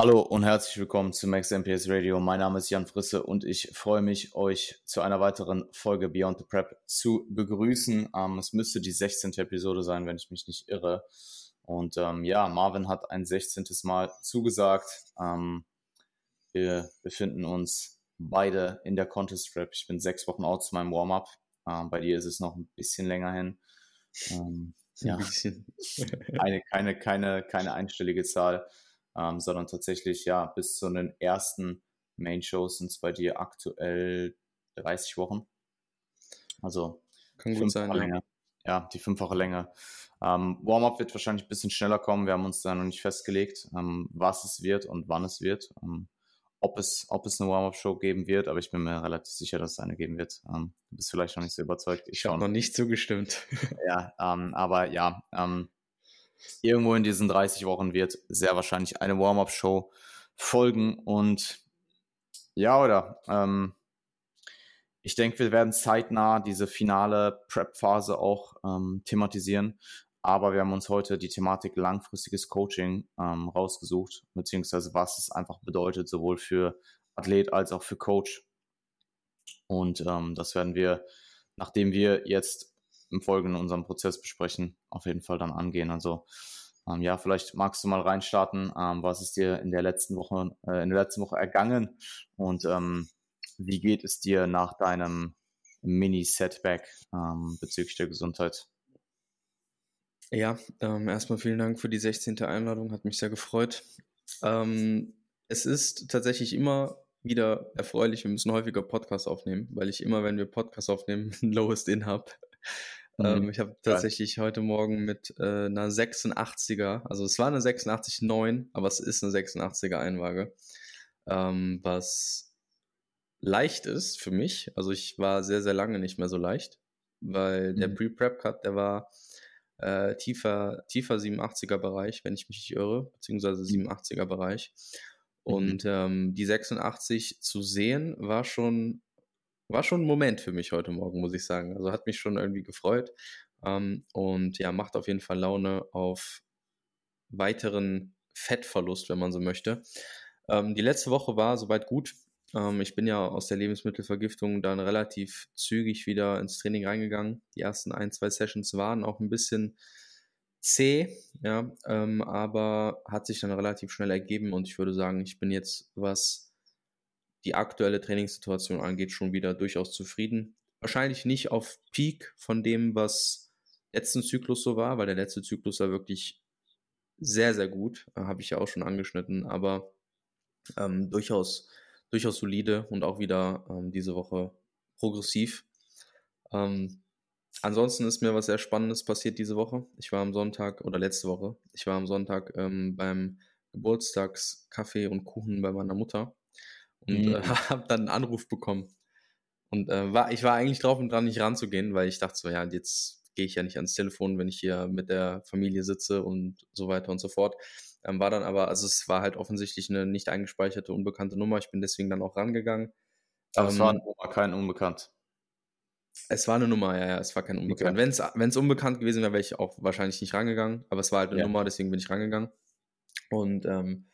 Hallo und herzlich willkommen zu Max MPS Radio. Mein Name ist Jan Frisse und ich freue mich, euch zu einer weiteren Folge Beyond the Prep zu begrüßen. Ähm, es müsste die 16. Episode sein, wenn ich mich nicht irre. Und ähm, ja, Marvin hat ein 16. Mal zugesagt. Ähm, wir befinden uns beide in der Contest Prep. Ich bin sechs Wochen out zu meinem Warm-up. Ähm, bei dir ist es noch ein bisschen länger hin. Ähm, ja, eine, keine, keine, keine einstellige Zahl ähm, sondern tatsächlich ja bis zu den ersten Main-Shows sind es bei dir aktuell 30 Wochen. Also kann gut sein. Länge. Ja. die fünffache Länge. Ähm, Warm-up wird wahrscheinlich ein bisschen schneller kommen. Wir haben uns da noch nicht festgelegt, ähm, was es wird und wann es wird. Ähm, ob es, ob es eine Warm-up-Show geben wird, aber ich bin mir relativ sicher, dass es eine geben wird. Ähm, du bist vielleicht noch nicht so überzeugt. Ich, ich habe noch nicht zugestimmt. ja, ähm, aber ja, ähm, irgendwo in diesen 30 Wochen wird sehr wahrscheinlich eine Warm-up-Show folgen. Und ja, oder ähm, ich denke, wir werden zeitnah diese finale Prep-Phase auch ähm, thematisieren. Aber wir haben uns heute die Thematik langfristiges Coaching ähm, rausgesucht, beziehungsweise was es einfach bedeutet, sowohl für Athlet als auch für Coach. Und ähm, das werden wir, nachdem wir jetzt im Folgenden unseren Prozess besprechen, auf jeden Fall dann angehen. Also ähm, ja, vielleicht magst du mal reinstarten. Ähm, was ist dir in der letzten Woche, äh, in der letzten Woche ergangen und ähm, wie geht es dir nach deinem Mini-Setback ähm, bezüglich der Gesundheit? Ja, ähm, erstmal vielen Dank für die 16. Einladung, hat mich sehr gefreut. Ähm, es ist tatsächlich immer wieder erfreulich, wir müssen häufiger Podcasts aufnehmen, weil ich immer, wenn wir Podcasts aufnehmen, ein Lowest In habe. Ähm, mhm. ich habe tatsächlich heute Morgen mit äh, einer 86er, also es war eine 86,9, aber es ist eine 86er Einwaage, ähm, was leicht ist für mich. Also ich war sehr, sehr lange nicht mehr so leicht, weil mhm. der Pre-Prep-Cut, der war äh, tiefer, tiefer 87er Bereich, wenn ich mich nicht irre, beziehungsweise 87er mhm. Bereich. Mhm. Und ähm, die 86 zu sehen war schon war schon ein Moment für mich heute Morgen, muss ich sagen. Also hat mich schon irgendwie gefreut. Ähm, und ja, macht auf jeden Fall Laune auf weiteren Fettverlust, wenn man so möchte. Ähm, die letzte Woche war soweit gut. Ähm, ich bin ja aus der Lebensmittelvergiftung dann relativ zügig wieder ins Training reingegangen. Die ersten ein, zwei Sessions waren auch ein bisschen zäh, ja, ähm, aber hat sich dann relativ schnell ergeben und ich würde sagen, ich bin jetzt, was die aktuelle Trainingssituation angeht, schon wieder durchaus zufrieden. Wahrscheinlich nicht auf Peak von dem, was letzten Zyklus so war, weil der letzte Zyklus war wirklich sehr, sehr gut, äh, habe ich ja auch schon angeschnitten, aber ähm, durchaus, durchaus solide und auch wieder ähm, diese Woche progressiv. Ähm, ansonsten ist mir was sehr Spannendes passiert diese Woche. Ich war am Sonntag oder letzte Woche, ich war am Sonntag ähm, beim Geburtstagskaffee und Kuchen bei meiner Mutter und mhm. äh, habe dann einen Anruf bekommen. Und äh, war, ich war eigentlich drauf und dran, nicht ranzugehen, weil ich dachte so, ja, jetzt gehe ich ja nicht ans Telefon, wenn ich hier mit der Familie sitze und so weiter und so fort. Ähm, war dann aber, also es war halt offensichtlich eine nicht eingespeicherte, unbekannte Nummer. Ich bin deswegen dann auch rangegangen. Aber ähm, es war eine Nummer, kein Unbekannt. Es war eine Nummer, ja, ja, es war kein Unbekannt. Okay. Wenn es unbekannt gewesen wäre, wäre ich auch wahrscheinlich nicht rangegangen. Aber es war halt eine ja. Nummer, deswegen bin ich rangegangen. Und ähm,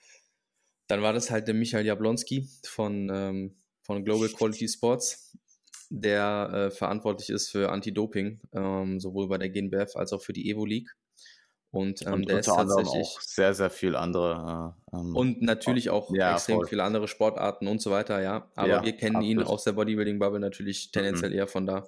dann war das halt der Michael Jablonski von, ähm, von Global Quality Sports, der äh, verantwortlich ist für Anti-Doping, ähm, sowohl bei der GNBF als auch für die Evo League. Und, ähm, und der ist tatsächlich auch sehr, sehr viel andere. Äh, ähm, und natürlich auch ja, extrem voll. viele andere Sportarten und so weiter, ja. Aber ja, wir kennen absolut. ihn aus der Bodybuilding-Bubble natürlich tendenziell mhm. eher von da.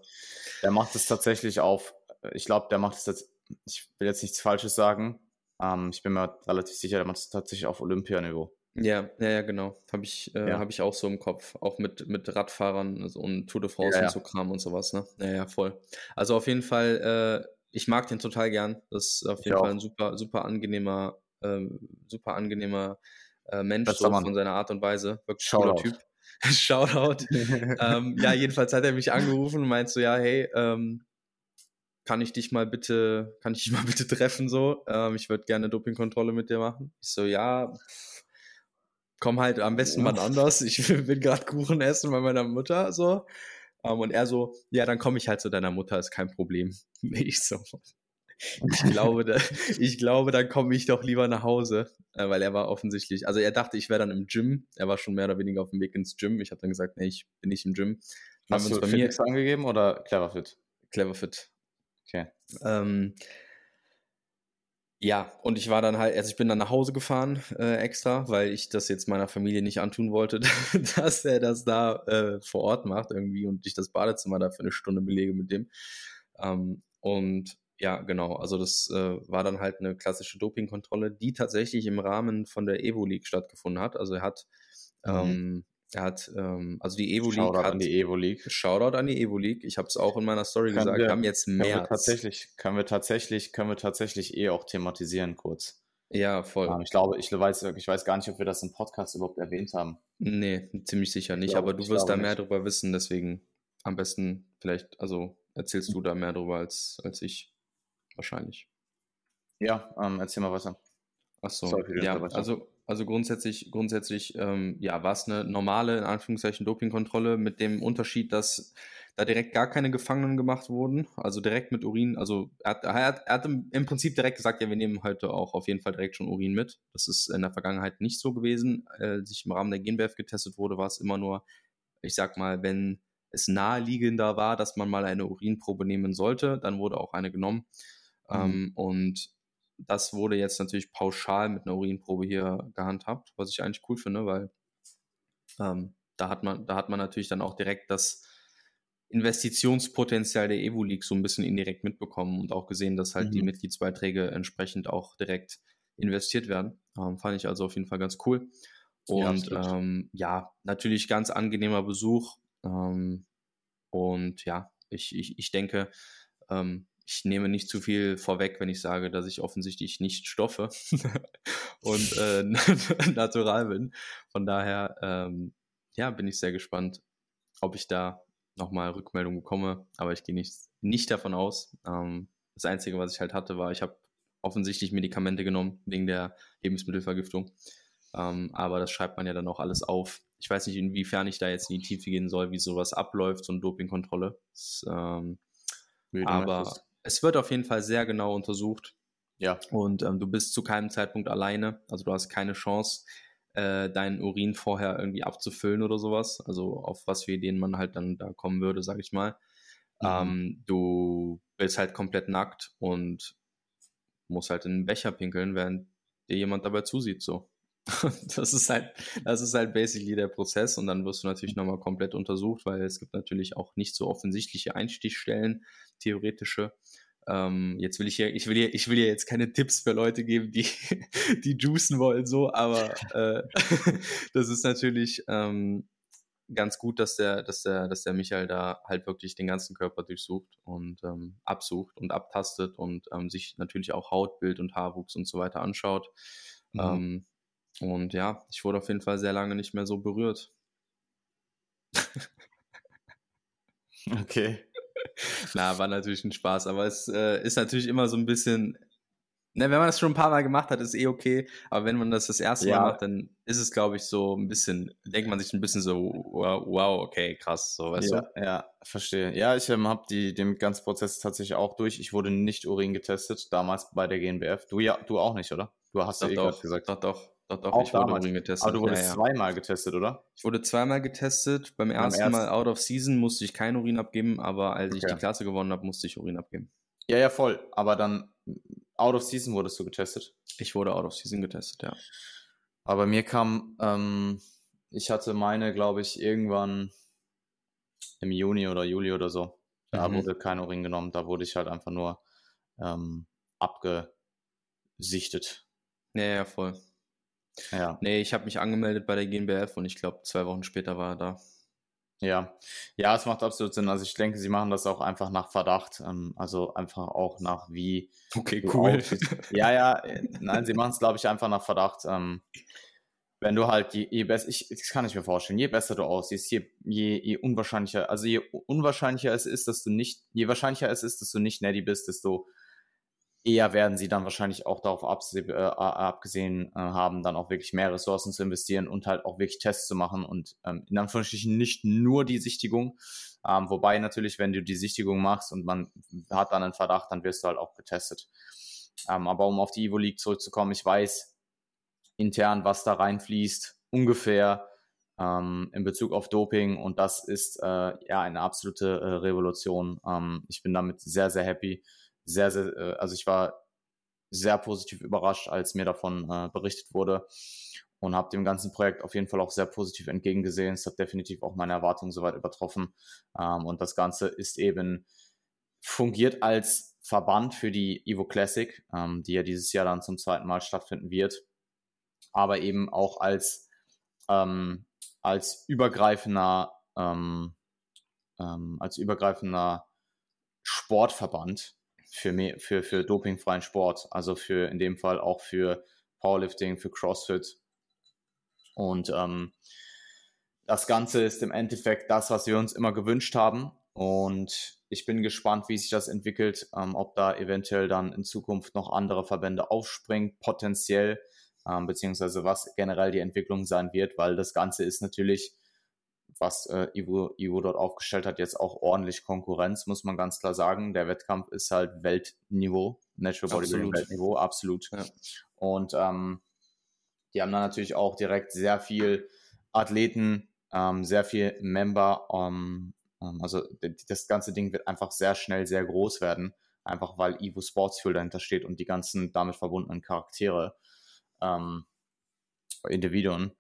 Der macht es tatsächlich auf, ich glaube, der macht es jetzt, ich will jetzt nichts Falsches sagen, ähm, ich bin mir relativ sicher, der macht es tatsächlich auf Olympianiveau. Ja, ja, ja, genau. Habe ich, äh, ja. hab ich auch so im Kopf. Auch mit, mit Radfahrern also und Tour de France ja, und so Kram und sowas, ne? Ja, ja, voll. Also auf jeden Fall, äh, ich mag den total gern. Das ist auf jeden ich Fall auch. ein super, super angenehmer, äh, super angenehmer äh, Mensch so von seiner Art und Weise. Wirklich cooler Typ. Shoutout. ähm, ja, jedenfalls hat er mich angerufen und meint so, ja, hey, ähm, kann ich dich mal bitte, kann ich dich mal bitte treffen so? Ähm, ich würde gerne Dopingkontrolle mit dir machen. Ich so, ja, komm halt am besten mal anders. Ich will gerade Kuchen essen bei meiner Mutter, so. Um, ähm, und er so, ja, dann komme ich halt zu deiner Mutter, ist kein Problem. Ich so, ich glaube, da, ich glaube, dann komme ich doch lieber nach Hause, äh, weil er war offensichtlich, also er dachte, ich wäre dann im Gym. Er war schon mehr oder weniger auf dem Weg ins Gym. Ich habe dann gesagt, nee, ich bin nicht im Gym. Dann Hast du bei mir angegeben oder Cleverfit? Cleverfit. Okay. Ähm, ja, und ich war dann halt, also ich bin dann nach Hause gefahren äh, extra, weil ich das jetzt meiner Familie nicht antun wollte, dass er das da äh, vor Ort macht irgendwie und ich das Badezimmer da für eine Stunde belege mit dem. Ähm, und ja, genau, also das äh, war dann halt eine klassische Dopingkontrolle, die tatsächlich im Rahmen von der Evo League stattgefunden hat. Also er hat mhm. ähm, er hat, ähm, also die Evo League. Shoutout hat, an die Evo League. Shoutout an die Evo League. Ich habe es auch in meiner Story können gesagt. Wir, haben jetzt mehr. Können wir tatsächlich, können wir tatsächlich, können wir tatsächlich eh auch thematisieren kurz. Ja, voll. ich glaube, ich weiß, ich weiß gar nicht, ob wir das im Podcast überhaupt erwähnt haben. Nee, ziemlich sicher nicht, glaube, aber du wirst da mehr nicht. drüber wissen, deswegen am besten vielleicht, also erzählst du da mehr drüber als, als ich. Wahrscheinlich. Ja, ähm, erzähl mal weiter. Achso, ja, also also grundsätzlich, grundsätzlich ähm, ja, war es eine normale, in Anführungszeichen, Dopingkontrolle mit dem Unterschied, dass da direkt gar keine Gefangenen gemacht wurden. Also direkt mit Urin. Also er hat, er hat, er hat im Prinzip direkt gesagt, ja, wir nehmen heute auch auf jeden Fall direkt schon Urin mit. Das ist in der Vergangenheit nicht so gewesen. Als ich im Rahmen der GNBF getestet wurde, war es immer nur, ich sag mal, wenn es naheliegender war, dass man mal eine Urinprobe nehmen sollte, dann wurde auch eine genommen. Mhm. Ähm, und das wurde jetzt natürlich pauschal mit einer Urinprobe hier gehandhabt, was ich eigentlich cool finde, weil ähm, da hat man, da hat man natürlich dann auch direkt das Investitionspotenzial der Evo League so ein bisschen indirekt mitbekommen und auch gesehen, dass halt mhm. die Mitgliedsbeiträge entsprechend auch direkt investiert werden. Ähm, fand ich also auf jeden Fall ganz cool. Und ja, ähm, ja natürlich ganz angenehmer Besuch. Ähm, und ja, ich, ich, ich denke, ähm, ich nehme nicht zu viel vorweg, wenn ich sage, dass ich offensichtlich nicht stoffe und äh, natural bin. Von daher, ähm, ja, bin ich sehr gespannt, ob ich da nochmal Rückmeldung bekomme. Aber ich gehe nicht, nicht davon aus. Ähm, das Einzige, was ich halt hatte, war, ich habe offensichtlich Medikamente genommen wegen der Lebensmittelvergiftung. Ähm, aber das schreibt man ja dann auch alles auf. Ich weiß nicht, inwiefern ich da jetzt in die Tiefe gehen soll, wie sowas abläuft, so eine Dopingkontrolle. Das, ähm, aber es wird auf jeden Fall sehr genau untersucht. Ja. Und ähm, du bist zu keinem Zeitpunkt alleine. Also du hast keine Chance, äh, deinen Urin vorher irgendwie abzufüllen oder sowas. Also auf was für Ideen man halt dann da kommen würde, sag ich mal. Mhm. Ähm, du bist halt komplett nackt und musst halt in den Becher pinkeln, während dir jemand dabei zusieht, so. das ist halt, das ist halt basically der Prozess und dann wirst du natürlich nochmal komplett untersucht, weil es gibt natürlich auch nicht so offensichtliche Einstichstellen, theoretische. Ähm, jetzt will ich ja, ich will ja, ich will ja jetzt keine Tipps für Leute geben, die, die juicen wollen, so, aber äh, das ist natürlich ähm, ganz gut, dass der, dass der, dass der Michael da halt wirklich den ganzen Körper durchsucht und ähm, absucht und abtastet und ähm, sich natürlich auch Hautbild und Haarwuchs und so weiter anschaut. Mhm. Und ja, ich wurde auf jeden Fall sehr lange nicht mehr so berührt. okay. Na, war natürlich ein Spaß, aber es äh, ist natürlich immer so ein bisschen, ne, wenn man das schon ein paar Mal gemacht hat, ist eh okay, aber wenn man das das erste ja. Mal macht, dann ist es, glaube ich, so ein bisschen, denkt man sich ein bisschen so, wow, okay, krass, so, weißt ja, du? Ja, verstehe. Ja, ich ähm, habe den ganzen Prozess tatsächlich auch durch. Ich wurde nicht Urin getestet, damals bei der GNBF. Du ja, du auch nicht, oder? Du hast doch, ja eh gerade gesagt. Doch, doch. Doch, doch, auch ich wurde Urin getestet. Aber du wurdest ja, ja. zweimal getestet, oder? Ich wurde zweimal getestet. Beim, Beim ersten, ersten, Mal out of season musste ich kein Urin abgeben, aber als okay. ich die Klasse gewonnen habe, musste ich Urin abgeben. Ja, ja, voll. Aber dann out of season wurdest du getestet? Ich wurde out of season getestet, ja. Aber mir kam, ähm, ich hatte meine, glaube ich, irgendwann im Juni oder Juli oder so. Da mhm. wurde kein Urin genommen. Da wurde ich halt einfach nur ähm, abgesichtet. Ja, ja, voll. Ja. Nee, ich habe mich angemeldet bei der GNBF und ich glaube, zwei Wochen später war er da. Ja, ja, es macht absolut Sinn. Also ich denke, sie machen das auch einfach nach Verdacht, ähm, also einfach auch nach wie. Okay, cool. ja, ja, äh, nein, sie machen es, glaube ich, einfach nach Verdacht. Ähm, wenn du halt je, je besser, ich, das kann ich mir vorstellen, je besser du aussiehst, je, je, je unwahrscheinlicher, also je unwahrscheinlicher es ist, dass du nicht, je wahrscheinlicher es ist, dass du nicht Neddy bist, desto eher werden sie dann wahrscheinlich auch darauf äh, abgesehen äh, haben, dann auch wirklich mehr Ressourcen zu investieren und halt auch wirklich Tests zu machen und ähm, in Anführungsstrichen nicht nur die Sichtigung. Ähm, wobei natürlich, wenn du die Sichtigung machst und man hat dann einen Verdacht, dann wirst du halt auch getestet. Ähm, aber um auf die Evo League zurückzukommen, ich weiß intern, was da reinfließt, ungefähr ähm, in Bezug auf Doping und das ist äh, ja eine absolute äh, Revolution. Ähm, ich bin damit sehr, sehr happy. Sehr, sehr, äh, also ich war sehr positiv überrascht, als mir davon äh, berichtet wurde und habe dem ganzen Projekt auf jeden Fall auch sehr positiv entgegengesehen. Es hat definitiv auch meine Erwartungen soweit übertroffen. Ähm, und das Ganze ist eben fungiert als Verband für die Evo Classic, ähm, die ja dieses Jahr dann zum zweiten Mal stattfinden wird, aber eben auch als, ähm, als übergreifender, ähm, ähm, als übergreifender Sportverband für, mehr, für, für dopingfreien Sport, also für in dem Fall auch für Powerlifting, für CrossFit. Und ähm, das Ganze ist im Endeffekt das, was wir uns immer gewünscht haben. Und ich bin gespannt, wie sich das entwickelt, ähm, ob da eventuell dann in Zukunft noch andere Verbände aufspringen, potenziell, ähm, beziehungsweise was generell die Entwicklung sein wird, weil das Ganze ist natürlich was äh, Ivo, Ivo dort aufgestellt hat, jetzt auch ordentlich Konkurrenz, muss man ganz klar sagen. Der Wettkampf ist halt Weltniveau, Natural Bodybuilding Weltniveau, absolut. Ja. Und ähm, die haben dann natürlich auch direkt sehr viel Athleten, ähm, sehr viel Member. Ähm, ähm also das ganze Ding wird einfach sehr schnell sehr groß werden, einfach weil Evo Sports Fuel dahinter steht und die ganzen damit verbundenen Charaktere, ähm, Individuen.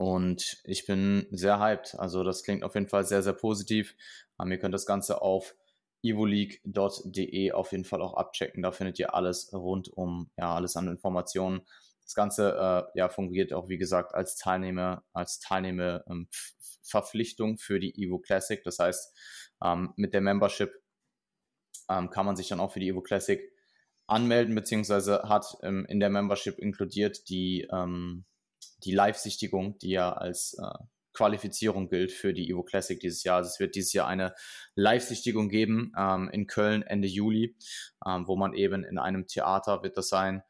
Und ich bin sehr hyped. Also das klingt auf jeden Fall sehr, sehr positiv. Ähm, ihr könnt das Ganze auf evoleague.de auf jeden Fall auch abchecken. Da findet ihr alles rund um, ja, alles an Informationen. Das Ganze äh, ja, fungiert auch, wie gesagt, als Teilnehmer, als Teilnehmerverpflichtung ähm, für die Evo Classic. Das heißt, ähm, mit der Membership ähm, kann man sich dann auch für die Evo Classic anmelden, beziehungsweise hat ähm, in der Membership inkludiert die, ähm, die Live-Sichtigung, die ja als äh, Qualifizierung gilt für die Evo Classic dieses Jahr. Also es wird dieses Jahr eine Live-Sichtigung geben ähm, in Köln Ende Juli, ähm, wo man eben in einem Theater wird das sein,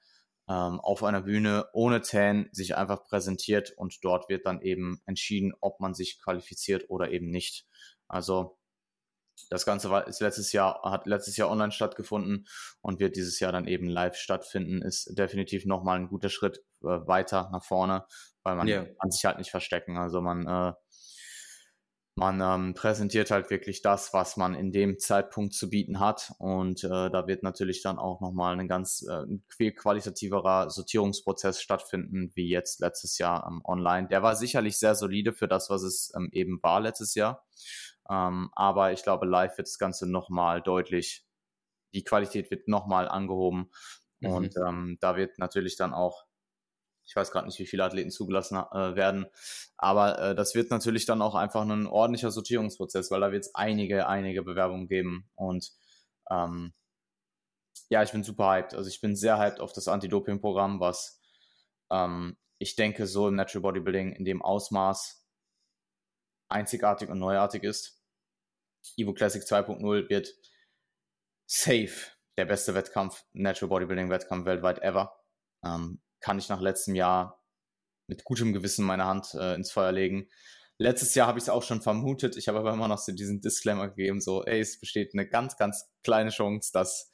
ähm, auf einer Bühne ohne Tan sich einfach präsentiert und dort wird dann eben entschieden, ob man sich qualifiziert oder eben nicht. Also das Ganze war, ist letztes Jahr, hat letztes Jahr online stattgefunden und wird dieses Jahr dann eben live stattfinden. Ist definitiv nochmal ein guter Schritt äh, weiter nach vorne, weil man yeah. kann sich halt nicht verstecken. Also man, äh, man ähm, präsentiert halt wirklich das, was man in dem Zeitpunkt zu bieten hat. Und äh, da wird natürlich dann auch nochmal ein ganz äh, viel qualitativerer Sortierungsprozess stattfinden, wie jetzt letztes Jahr ähm, online. Der war sicherlich sehr solide für das, was es ähm, eben war letztes Jahr. Ähm, aber ich glaube, live wird das Ganze nochmal deutlich, die Qualität wird nochmal angehoben. Mhm. Und ähm, da wird natürlich dann auch, ich weiß gerade nicht, wie viele Athleten zugelassen äh, werden, aber äh, das wird natürlich dann auch einfach ein ordentlicher Sortierungsprozess, weil da wird es einige, einige Bewerbungen geben. Und ähm, ja, ich bin super hyped. Also ich bin sehr hyped auf das Anti-Doping-Programm, was ähm, ich denke, so im Natural Bodybuilding in dem Ausmaß einzigartig und neuartig ist. Evo Classic 2.0 wird safe der beste Wettkampf, Natural Bodybuilding Wettkampf weltweit ever. Ähm, kann ich nach letztem Jahr mit gutem Gewissen meine Hand äh, ins Feuer legen. Letztes Jahr habe ich es auch schon vermutet. Ich habe aber immer noch so diesen Disclaimer gegeben, so, ey, es besteht eine ganz, ganz kleine Chance, dass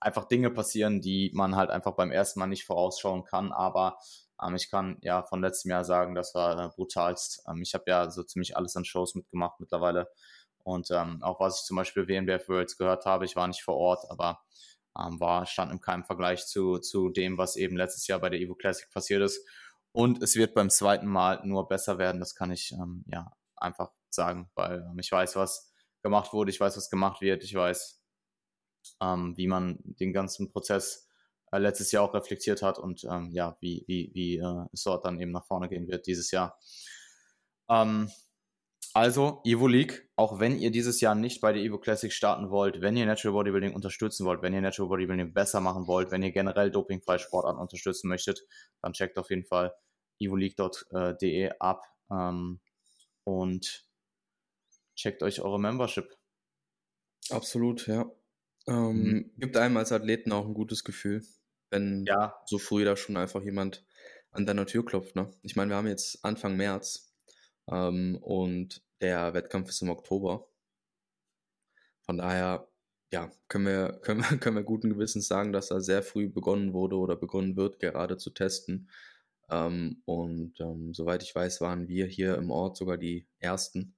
einfach Dinge passieren, die man halt einfach beim ersten Mal nicht vorausschauen kann. Aber ähm, ich kann ja von letztem Jahr sagen, das war äh, brutalst. Ähm, ich habe ja so ziemlich alles an Shows mitgemacht mittlerweile. Und ähm, auch was ich zum Beispiel WNBF Worlds gehört habe, ich war nicht vor Ort, aber ähm, war, stand im keinem Vergleich zu, zu dem, was eben letztes Jahr bei der Evo Classic passiert ist. Und es wird beim zweiten Mal nur besser werden, das kann ich ähm, ja einfach sagen, weil ähm, ich weiß, was gemacht wurde, ich weiß, was gemacht wird, ich weiß, ähm, wie man den ganzen Prozess äh, letztes Jahr auch reflektiert hat und ähm, ja, wie, wie, wie äh, es dort dann eben nach vorne gehen wird dieses Jahr. Ähm, also, Evo League, auch wenn ihr dieses Jahr nicht bei der Evo Classic starten wollt, wenn ihr Natural Bodybuilding unterstützen wollt, wenn ihr Natural Bodybuilding besser machen wollt, wenn ihr generell dopingfreie Sportarten unterstützen möchtet, dann checkt auf jeden Fall evoleague.de ab ähm, und checkt euch eure Membership. Absolut, ja. Ähm, mhm. Gibt einem als Athleten auch ein gutes Gefühl, wenn ja. so früh da schon einfach jemand an deiner Tür klopft. Ne? Ich meine, wir haben jetzt Anfang März ähm, und der Wettkampf ist im Oktober. von daher, ja, können wir, können, wir, können wir guten Gewissens sagen, dass da sehr früh begonnen wurde oder begonnen wird, gerade zu testen. Ähm, und ähm, soweit ich weiß, waren wir hier im Ort sogar die Ersten.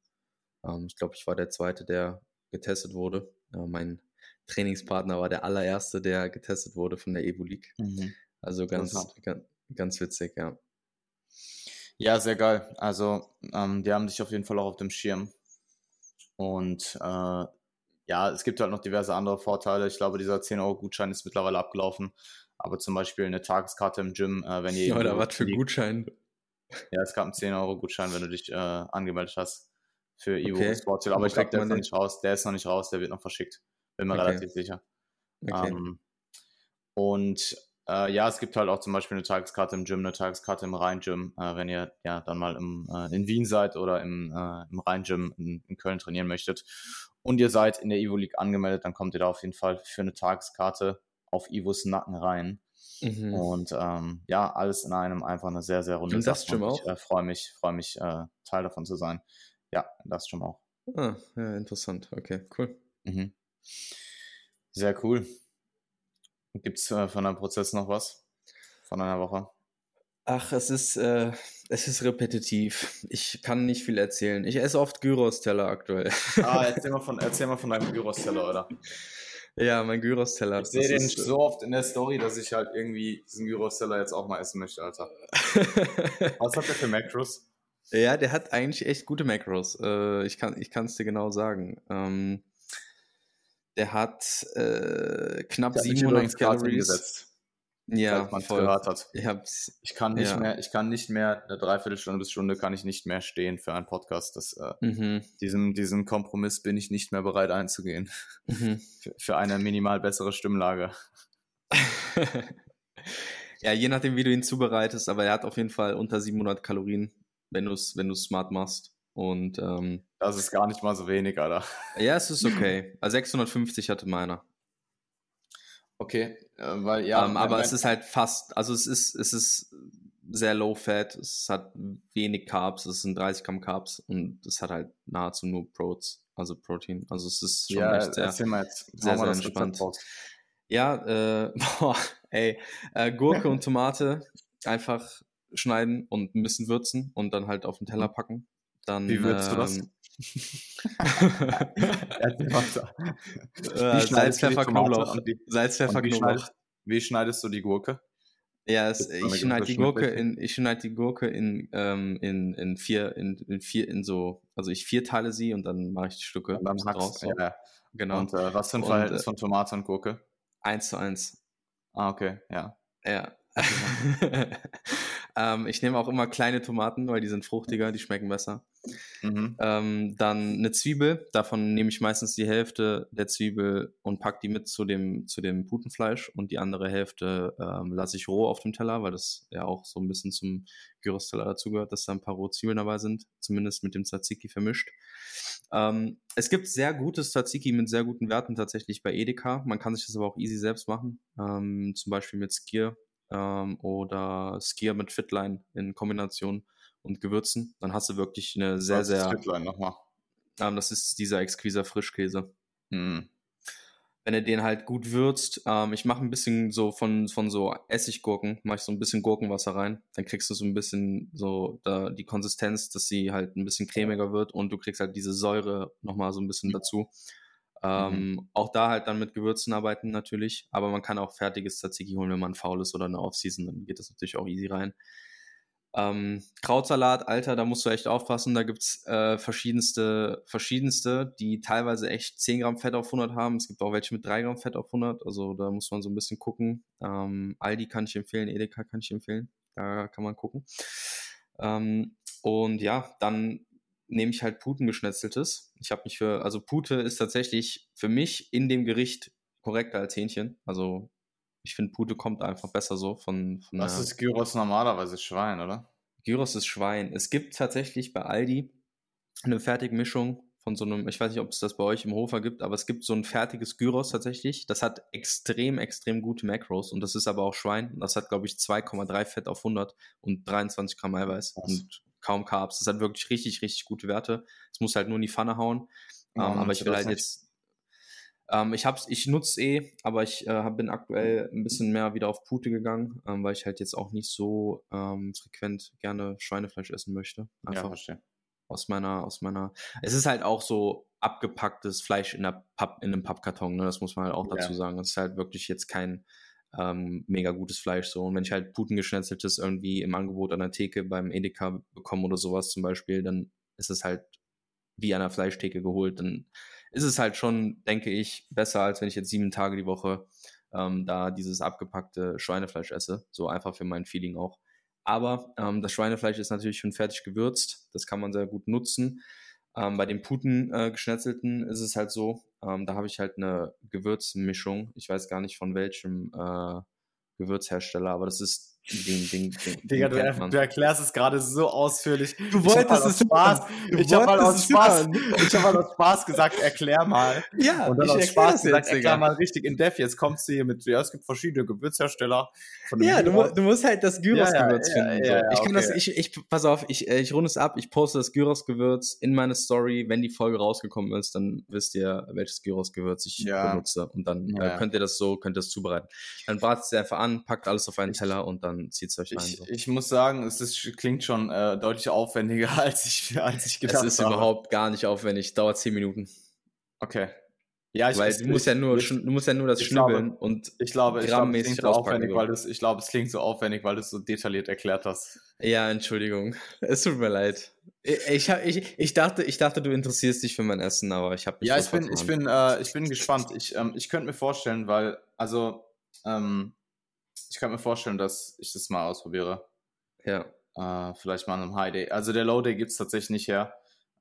Ähm, ich glaube, ich war der Zweite, der getestet wurde. Äh, mein Trainingspartner war der allererste, der getestet wurde von der Evo League. Mhm. Also ganz, ganz, ganz witzig, ja. Ja, sehr geil. Also, ähm, die haben dich auf jeden Fall auch auf dem Schirm. Und äh, ja, es gibt halt noch diverse andere Vorteile. Ich glaube, dieser 10-Euro-Gutschein ist mittlerweile abgelaufen. Aber zum Beispiel eine Tageskarte im Gym, äh, wenn ihr. Ja, oder was für Gutschein? Ja, es gab einen 10-Euro-Gutschein, wenn du dich äh, angemeldet hast für Evo okay. Sportshill. Aber ich glaube, der ist noch nicht raus. Der ist noch nicht raus, der wird noch verschickt. Bin mir okay. relativ sicher. Okay. Ähm, und äh, ja, es gibt halt auch zum Beispiel eine Tageskarte im Gym, eine Tageskarte im Rhein-Gym, äh, wenn ihr ja dann mal im, äh, in Wien seid oder im, äh, im Rhein-Gym in, in, Köln trainieren möchtet und ihr seid in der Evo League angemeldet, dann kommt ihr da auf jeden Fall für eine Tageskarte auf Ivos Nacken rein. Mhm. Und ähm, ja, alles in einem einfach eine sehr, sehr runde Sache. das Gym auch? Ich äh, freue mich, freue mich äh, Teil davon zu sein. Ja, das Gym auch. Ah, ja, interessant. Okay, cool. Mhm. Sehr cool. Gibt es äh, von deinem Prozess noch was? Von einer Woche? Ach, es ist, äh, es ist repetitiv. Ich kann nicht viel erzählen. Ich esse oft Gyros-Teller aktuell. Ah, erzähl mal von, erzähl mal von deinem Gyros-Teller, oder? Ja, mein Gyros-Teller. Ich sehe den so oft in der Story, dass ich halt irgendwie diesen Gyros-Teller jetzt auch mal essen möchte, Alter. was hat der für Macros? Ja, der hat eigentlich echt gute Macros. Äh, ich kann es dir genau sagen. Ähm, der hat äh, knapp 700 Calories. Ja, man voll. gehört hat. Ich, hab's, ich kann nicht ja. mehr, ich kann nicht mehr eine Dreiviertelstunde bis Stunde kann ich nicht mehr stehen für einen Podcast. Das, äh, mhm. diesen, diesen Kompromiss bin ich nicht mehr bereit einzugehen. Mhm. Für, für, eine minimal bessere Stimmlage. ja, je nachdem, wie du ihn zubereitest, aber er hat auf jeden Fall unter 700 Kalorien, wenn du es wenn smart machst. Und ähm, das ist gar nicht mal so wenig, Alter. Ja, es ist okay. Also 650 hatte meiner. Okay, äh, weil ja. Ähm, aber es ist halt fast, also es ist, es ist sehr low fat, es hat wenig Carbs, es sind 30 Gramm Carbs und es hat halt nahezu nur Protein, also Protein. Also es ist schon ja, echt sehr, jetzt, sehr, sehr entspannt. Ja, äh, boah, ey, äh, Gurke und Tomate einfach schneiden und ein bisschen würzen und dann halt auf den Teller packen. Dann, Wie ähm, du das? Ähm, äh, Salz, Pfeffer, Knoblauch. Salz, Pfeffer, Knoblauch. Wie schneidest du die Gurke? Ja, es, ich schneide die Gurke in, ich schneide die Gurke in, ähm, in, in vier, in, in vier, in so, also ich vierteile sie und dann mache ich die Stücke und dann draus. So. Ja, genau. Und äh, was für ein Verhältnis äh, von Tomate und Gurke? Eins zu eins. Ah, okay, ja. Ja. ähm, ich nehme auch immer kleine Tomaten, weil die sind fruchtiger, die schmecken besser. Mhm. Ähm, dann eine Zwiebel, davon nehme ich meistens die Hälfte der Zwiebel und packe die mit zu dem, zu dem Putenfleisch und die andere Hälfte ähm, lasse ich roh auf dem Teller, weil das ja auch so ein bisschen zum Gyros-Teller dazugehört, dass da ein paar rohe Zwiebeln dabei sind, zumindest mit dem Tzatziki vermischt. Ähm, es gibt sehr gutes Tzatziki mit sehr guten Werten tatsächlich bei Edeka. Man kann sich das aber auch easy selbst machen, ähm, zum Beispiel mit Skier ähm, oder Skier mit Fitline in Kombination und Gewürzen. Dann hast du wirklich eine sehr, Was sehr. Ist Fitline nochmal? Ähm, das ist dieser exquiser Frischkäse. Hm. Wenn du den halt gut würzt, ähm, ich mache ein bisschen so von, von so Essiggurken, mache ich so ein bisschen Gurkenwasser rein. Dann kriegst du so ein bisschen so da, die Konsistenz, dass sie halt ein bisschen cremiger wird und du kriegst halt diese Säure nochmal so ein bisschen dazu. Ähm, mhm. Auch da halt dann mit Gewürzen arbeiten natürlich, aber man kann auch fertiges Tzatziki holen, wenn man faul ist oder eine Offseason, dann geht das natürlich auch easy rein. Ähm, Krautsalat, Alter, da musst du echt aufpassen. Da gibt's äh, verschiedenste, verschiedenste, die teilweise echt 10 Gramm Fett auf 100 haben. Es gibt auch welche mit 3 Gramm Fett auf 100. Also da muss man so ein bisschen gucken. Ähm, Aldi kann ich empfehlen, Edeka kann ich empfehlen. Da kann man gucken. Ähm, und ja, dann nehme ich halt Putengeschnetzeltes. Ich habe mich für, also Pute ist tatsächlich für mich in dem Gericht korrekter als Hähnchen. Also ich finde, Pute kommt einfach besser so von. von Was ist Gyros normalerweise? Schwein, oder? Gyros ist Schwein. Es gibt tatsächlich bei Aldi eine Fertigmischung von so einem, ich weiß nicht, ob es das bei euch im Hofer gibt, aber es gibt so ein fertiges Gyros tatsächlich. Das hat extrem, extrem gute Macros und das ist aber auch Schwein. Das hat, glaube ich, 2,3 Fett auf 100 und 23 Gramm Eiweiß. Was? Und kaum Carbs. Das hat wirklich richtig, richtig gute Werte. Es muss halt nur in die Pfanne hauen. Ja, ähm, aber ich will halt jetzt. Ähm, ich hab's, ich nutze eh, aber ich äh, bin aktuell ein bisschen mehr wieder auf Pute gegangen, ähm, weil ich halt jetzt auch nicht so ähm, frequent gerne Schweinefleisch essen möchte. Einfach ja, verstehe. Aus meiner, aus meiner. Es ist halt auch so abgepacktes Fleisch in, der Papp, in einem Pappkarton, ne? Das muss man halt auch dazu ja. sagen. Es ist halt wirklich jetzt kein ähm, mega gutes Fleisch so. Und wenn ich halt Putengeschnetzeltes irgendwie im Angebot an der Theke beim Edeka bekomme oder sowas zum Beispiel, dann ist es halt wie an der Fleischtheke geholt. Dann ist es halt schon, denke ich, besser, als wenn ich jetzt sieben Tage die Woche ähm, da dieses abgepackte Schweinefleisch esse. So einfach für mein Feeling auch. Aber ähm, das Schweinefleisch ist natürlich schon fertig gewürzt. Das kann man sehr gut nutzen. Ähm, bei den Puten äh, ist es halt so, ähm, da habe ich halt eine Gewürzmischung. Ich weiß gar nicht von welchem äh, Gewürzhersteller, aber das ist den, den, den, Digga, du, er, du, erklärst es gerade so ausführlich. Du wolltest es Spaß. Ich habe mal aus Spaß, ich habe mal aus Spaß gesagt, erklär mal. Ja, und dann aus Spaß gesagt, jetzt, erklär mal richtig in Depth. Jetzt kommst du hier mit, ja, es gibt verschiedene Gewürzhersteller. ja, du, du, musst halt das Gyros-Gewürz ja, ja, finden. Ja, ich kann okay. das, ich, ich, pass auf, ich, äh, ich runde es ab, ich poste das Gyros-Gewürz in meine Story. Wenn die Folge rausgekommen ist, dann wisst ihr, welches Gyros-Gewürz ich benutze. Und dann äh, könnt ihr das so, könnt ihr das zubereiten. Dann bratet es einfach an, packt alles auf einen Teller und dann dann zieht es euch rein. Ich, so. ich, muss sagen, es ist, klingt schon äh, deutlich aufwendiger, als ich, als ich gedacht habe. Es ist habe. überhaupt gar nicht aufwendig, dauert zehn Minuten. Okay. Ja, ich, weil du musst ja nur, du musst ja nur das Schnibbeln glaube, und ich glaube, ich glaube, es klingt so aufwendig, weil das, ich glaube, es klingt so aufwendig, weil du es so detailliert erklärt hast. Ja, Entschuldigung. Es tut mir leid. Ich, ich, ich, dachte, ich dachte, du interessierst dich für mein Essen, aber ich habe Ja, ich bin, ich bin, äh, ich bin gespannt. Ich, ähm, ich könnte mir vorstellen, weil, also, ähm, ich kann mir vorstellen, dass ich das mal ausprobiere. Ja. Äh, vielleicht mal an einem High Day. Also der Low Day gibt es tatsächlich nicht her.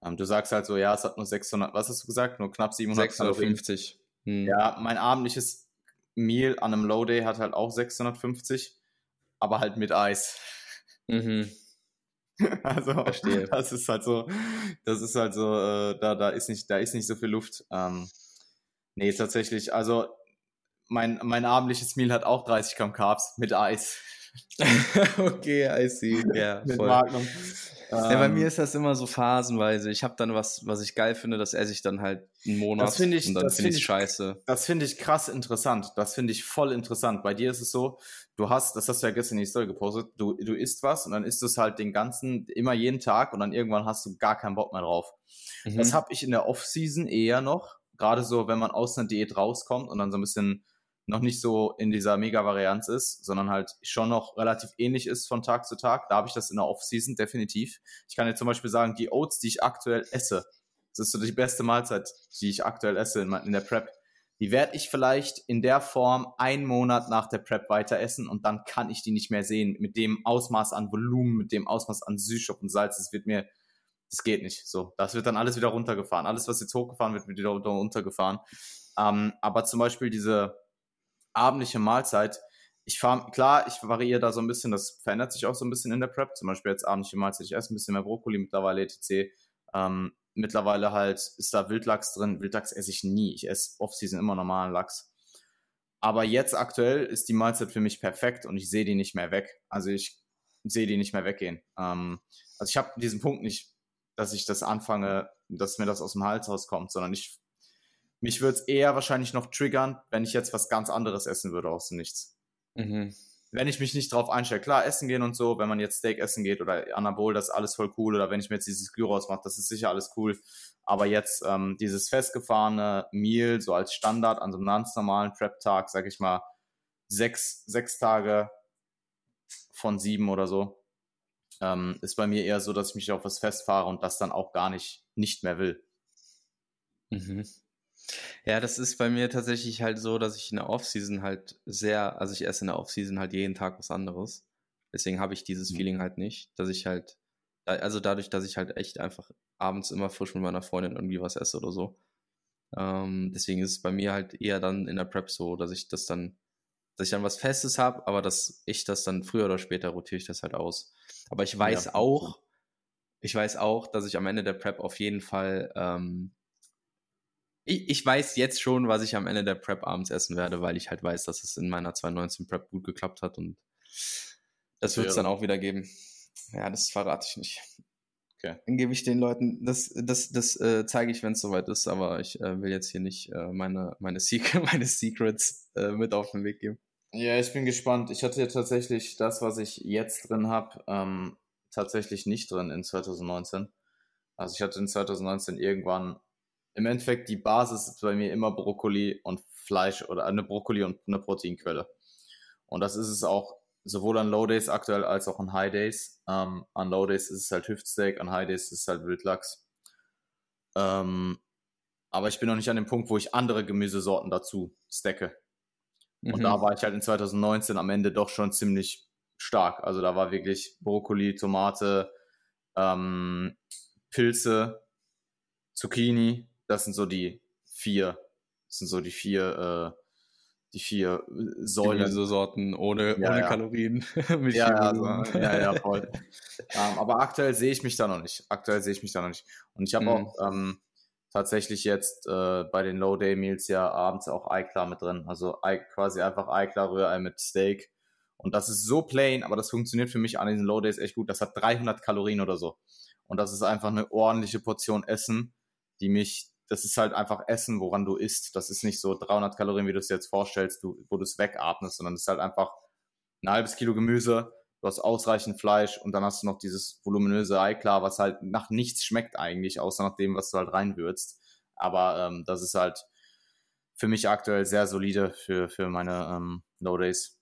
Ähm, du sagst halt so, ja, es hat nur 600, was hast du gesagt? Nur knapp 700 650. Hm. Ja, mein abendliches Meal an einem Low Day hat halt auch 650, aber halt mit Eis. Mhm. Also, Verstehe. das ist halt so, das ist halt so, äh, da, da ist nicht, da ist nicht so viel Luft. Ähm, nee, tatsächlich, also mein, mein abendliches Meal hat auch 30 Gramm Carbs mit Eis. okay, I see. Ja, mit voll. Magnum. Ja, bei mir ähm, ist das immer so phasenweise. Ich habe dann was, was ich geil finde, das esse ich dann halt einen Monat das ich, und dann finde find ich scheiße. Das finde ich krass interessant. Das finde ich voll interessant. Bei dir ist es so, du hast, das hast du ja gestern in die Story gepostet, du, du isst was und dann isst du es halt den ganzen, immer jeden Tag und dann irgendwann hast du gar keinen Bock mehr drauf. Mhm. Das habe ich in der Off-Season eher noch. Gerade so, wenn man aus einer Diät rauskommt und dann so ein bisschen noch nicht so in dieser Mega-Varianz ist, sondern halt schon noch relativ ähnlich ist von Tag zu Tag. Da habe ich das in der Off-Season definitiv. Ich kann dir zum Beispiel sagen, die Oats, die ich aktuell esse, das ist so die beste Mahlzeit, die ich aktuell esse in, der Prep. Die werde ich vielleicht in der Form einen Monat nach der Prep weiter essen und dann kann ich die nicht mehr sehen. Mit dem Ausmaß an Volumen, mit dem Ausmaß an Süßstoff und Salz, das wird mir, das geht nicht. So, das wird dann alles wieder runtergefahren. Alles, was jetzt hochgefahren wird, wird wieder runtergefahren. Ähm, aber zum Beispiel diese abendliche Mahlzeit. Ich fahre, klar, ich variiere da so ein bisschen, das verändert sich auch so ein bisschen in der Prep. Zum Beispiel jetzt abendliche Mahlzeit, ich esse ein bisschen mehr Brokkoli mittlerweile, etc. Ähm, mittlerweile halt ist da Wildlachs drin. Wildlachs esse ich nie. Ich esse Off-Season immer normalen Lachs. Aber jetzt aktuell ist die Mahlzeit für mich perfekt und ich sehe die nicht mehr weg. Also ich sehe die nicht mehr weggehen. Ähm, also ich habe diesen Punkt nicht, dass ich das anfange, dass mir das aus dem Hals rauskommt, sondern ich mich würde es eher wahrscheinlich noch triggern, wenn ich jetzt was ganz anderes essen würde aus dem Nichts. Mhm. Wenn ich mich nicht drauf einstelle, klar, essen gehen und so, wenn man jetzt Steak essen geht oder Anabol, das ist alles voll cool. Oder wenn ich mir jetzt dieses Gyros mache, das ist sicher alles cool. Aber jetzt ähm, dieses festgefahrene Meal, so als Standard an so einem ganz normalen Prep-Tag, sag ich mal, sechs, sechs Tage von sieben oder so, ähm, ist bei mir eher so, dass ich mich auf was festfahre und das dann auch gar nicht, nicht mehr will. Mhm. Ja, das ist bei mir tatsächlich halt so, dass ich in der Offseason halt sehr, also ich esse in der Offseason halt jeden Tag was anderes. Deswegen habe ich dieses mhm. Feeling halt nicht, dass ich halt, also dadurch, dass ich halt echt einfach abends immer frisch mit meiner Freundin irgendwie was esse oder so. Ähm, deswegen ist es bei mir halt eher dann in der Prep so, dass ich das dann, dass ich dann was Festes habe, aber dass ich das dann früher oder später rotiere ich das halt aus. Aber ich weiß ja. auch, ich weiß auch, dass ich am Ende der Prep auf jeden Fall ähm, ich, ich weiß jetzt schon, was ich am Ende der Prep abends essen werde, weil ich halt weiß, dass es in meiner 2019 Prep gut geklappt hat und das wird es ja. dann auch wieder geben. Ja, das verrate ich nicht. Okay. Dann gebe ich den Leuten, das, das, das äh, zeige ich, wenn es soweit ist, aber ich äh, will jetzt hier nicht äh, meine, meine, Secret, meine Secrets äh, mit auf den Weg geben. Ja, ich bin gespannt. Ich hatte ja tatsächlich das, was ich jetzt drin habe, ähm, tatsächlich nicht drin in 2019. Also ich hatte in 2019 irgendwann im Endeffekt die Basis ist bei mir immer Brokkoli und Fleisch oder eine Brokkoli und eine Proteinquelle. Und das ist es auch sowohl an Low Days aktuell als auch an High Days. Ähm, an Low Days ist es halt Hüftsteak, an High Days ist es halt Wildlachs. Ähm, aber ich bin noch nicht an dem Punkt, wo ich andere Gemüsesorten dazu stecke. Mhm. Und da war ich halt in 2019 am Ende doch schon ziemlich stark. Also da war wirklich Brokkoli, Tomate, ähm, Pilze, Zucchini. Das sind so die vier, das sind so die vier äh, die vier äh, Säulen. Sorten ohne, ja, ohne ja. Kalorien. ja, also, ja, ja, voll. um, ähm, aber aktuell sehe ich mich da noch nicht. Aktuell sehe ich mich da noch nicht. Und ich habe mhm. auch ähm, tatsächlich jetzt äh, bei den Low Day Meals ja abends auch Eiklar mit drin. Also quasi einfach Eiklar Rührei mit Steak. Und das ist so plain, aber das funktioniert für mich an diesen Low Days echt gut. Das hat 300 Kalorien oder so. Und das ist einfach eine ordentliche Portion Essen, die mich das ist halt einfach Essen, woran du isst. Das ist nicht so 300 Kalorien, wie du es jetzt vorstellst, du, wo du es wegatmest, sondern es ist halt einfach ein halbes Kilo Gemüse, du hast ausreichend Fleisch und dann hast du noch dieses voluminöse Eiklar, was halt nach nichts schmeckt eigentlich, außer nach dem, was du halt reinwürzt. Aber ähm, das ist halt für mich aktuell sehr solide für, für meine ähm, No Days.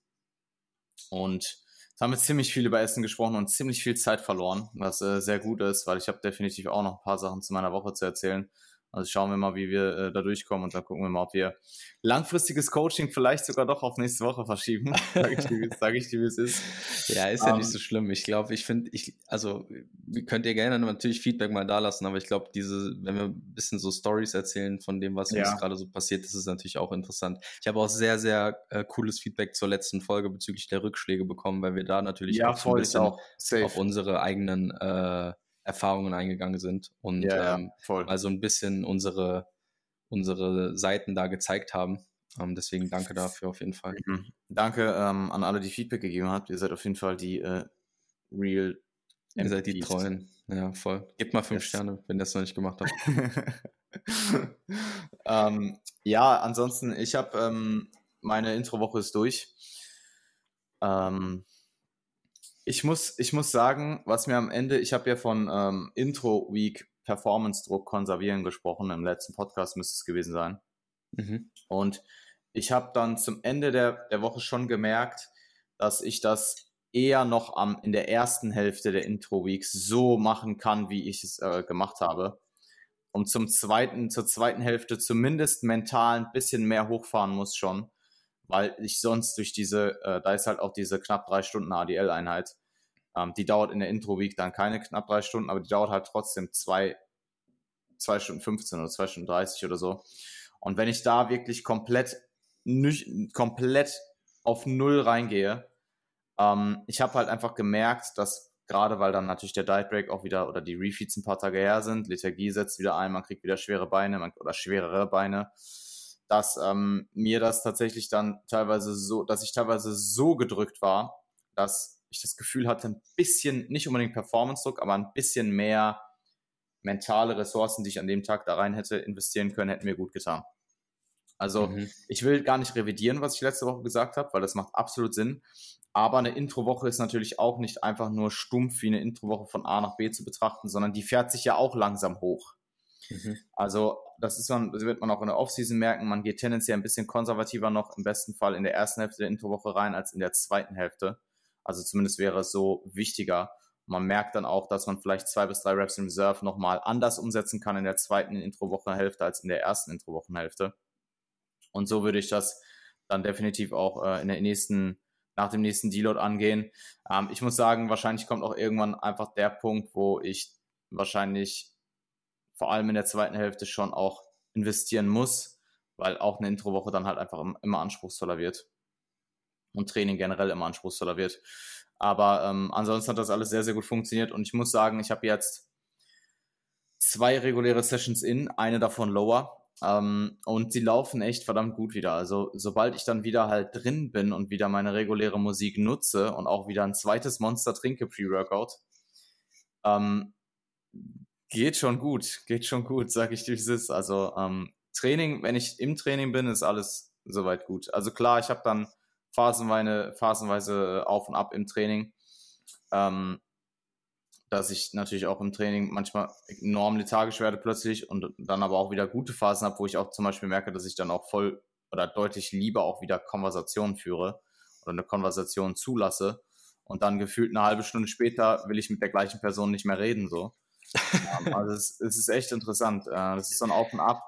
Und jetzt haben wir ziemlich viel über Essen gesprochen und ziemlich viel Zeit verloren, was äh, sehr gut ist, weil ich habe definitiv auch noch ein paar Sachen zu meiner Woche zu erzählen. Also schauen wir mal, wie wir äh, da durchkommen und dann gucken wir mal, ob wir langfristiges Coaching vielleicht sogar doch auf nächste Woche verschieben. Sage ich, dir, sag ich dir, wie es ist. Ja, ist ja um, nicht ähm, so schlimm. Ich glaube, ich finde, ich, also könnt ihr gerne natürlich Feedback mal da lassen, aber ich glaube, diese, wenn wir ein bisschen so Stories erzählen von dem, was ja. uns gerade so passiert, das ist natürlich auch interessant. Ich habe auch sehr, sehr äh, cooles Feedback zur letzten Folge bezüglich der Rückschläge bekommen, weil wir da natürlich ja, auch so ein bisschen auch auf unsere eigenen äh, Erfahrungen eingegangen sind und ja, ähm, voll. mal so ein bisschen unsere, unsere Seiten da gezeigt haben. Ähm, deswegen danke dafür auf jeden Fall. Mhm. Danke ähm, an alle, die Feedback gegeben habt. Ihr seid auf jeden Fall die äh, Real. Ihr seid die Treuen. Ja, voll. Gebt mal fünf yes. Sterne, wenn ihr das noch nicht gemacht habt. ähm, ja, ansonsten, ich habe ähm, meine Intro-Woche ist durch. Ähm, ich muss, ich muss sagen, was mir am Ende, ich habe ja von ähm, Intro Week Performance Druck konservieren gesprochen, im letzten Podcast müsste es gewesen sein. Mhm. Und ich habe dann zum Ende der, der Woche schon gemerkt, dass ich das eher noch am, in der ersten Hälfte der Intro Weeks so machen kann, wie ich es äh, gemacht habe. Und zum zweiten, zur zweiten Hälfte zumindest mental ein bisschen mehr hochfahren muss schon, weil ich sonst durch diese, äh, da ist halt auch diese knapp drei Stunden ADL-Einheit, ähm, die dauert in der Intro-Week dann keine knapp drei Stunden, aber die dauert halt trotzdem zwei, zwei Stunden 15 oder zwei Stunden 30 oder so. Und wenn ich da wirklich komplett, nüch, komplett auf Null reingehe, ähm, ich habe halt einfach gemerkt, dass gerade weil dann natürlich der Diet Break auch wieder oder die Refeeds ein paar Tage her sind, Lethargie setzt wieder ein, man kriegt wieder schwere Beine man, oder schwerere Beine, dass ähm, mir das tatsächlich dann teilweise so, dass ich teilweise so gedrückt war, dass ich das Gefühl hatte, ein bisschen, nicht unbedingt Performance-Druck, aber ein bisschen mehr mentale Ressourcen, die ich an dem Tag da rein hätte investieren können, hätten mir gut getan. Also mhm. ich will gar nicht revidieren, was ich letzte Woche gesagt habe, weil das macht absolut Sinn. Aber eine Introwoche ist natürlich auch nicht einfach nur stumpf wie eine Introwoche von A nach B zu betrachten, sondern die fährt sich ja auch langsam hoch. Mhm. Also das ist man, das wird man auch in der Offseason merken. Man geht tendenziell ein bisschen konservativer noch im besten Fall in der ersten Hälfte der Introwoche rein als in der zweiten Hälfte. Also zumindest wäre es so wichtiger. Man merkt dann auch, dass man vielleicht zwei bis drei Reps in Reserve nochmal anders umsetzen kann in der zweiten Intro-Wochenhälfte als in der ersten Intro-Wochenhälfte. Und so würde ich das dann definitiv auch äh, in der nächsten, nach dem nächsten Deload angehen. Ähm, ich muss sagen, wahrscheinlich kommt auch irgendwann einfach der Punkt, wo ich wahrscheinlich vor allem in der zweiten Hälfte schon auch investieren muss, weil auch eine Introwoche dann halt einfach immer anspruchsvoller wird und Training generell immer anspruchsvoller wird. Aber ähm, ansonsten hat das alles sehr, sehr gut funktioniert und ich muss sagen, ich habe jetzt zwei reguläre Sessions in, eine davon lower. Ähm, und sie laufen echt verdammt gut wieder. Also sobald ich dann wieder halt drin bin und wieder meine reguläre Musik nutze und auch wieder ein zweites Monster trinke pre-Workout, ähm, geht schon gut, geht schon gut, sag ich dir, wie es ist. Also ähm, Training, wenn ich im Training bin, ist alles soweit gut. Also klar, ich habe dann phasenweise, phasenweise auf und ab im Training. Ähm, dass ich natürlich auch im Training manchmal enorm lethargisch werde plötzlich und dann aber auch wieder gute Phasen habe, wo ich auch zum Beispiel merke, dass ich dann auch voll oder deutlich lieber auch wieder Konversationen führe oder eine Konversation zulasse und dann gefühlt eine halbe Stunde später will ich mit der gleichen Person nicht mehr reden so. Ähm, also es, es, ist echt interessant. Äh, das ist dann auf und ab.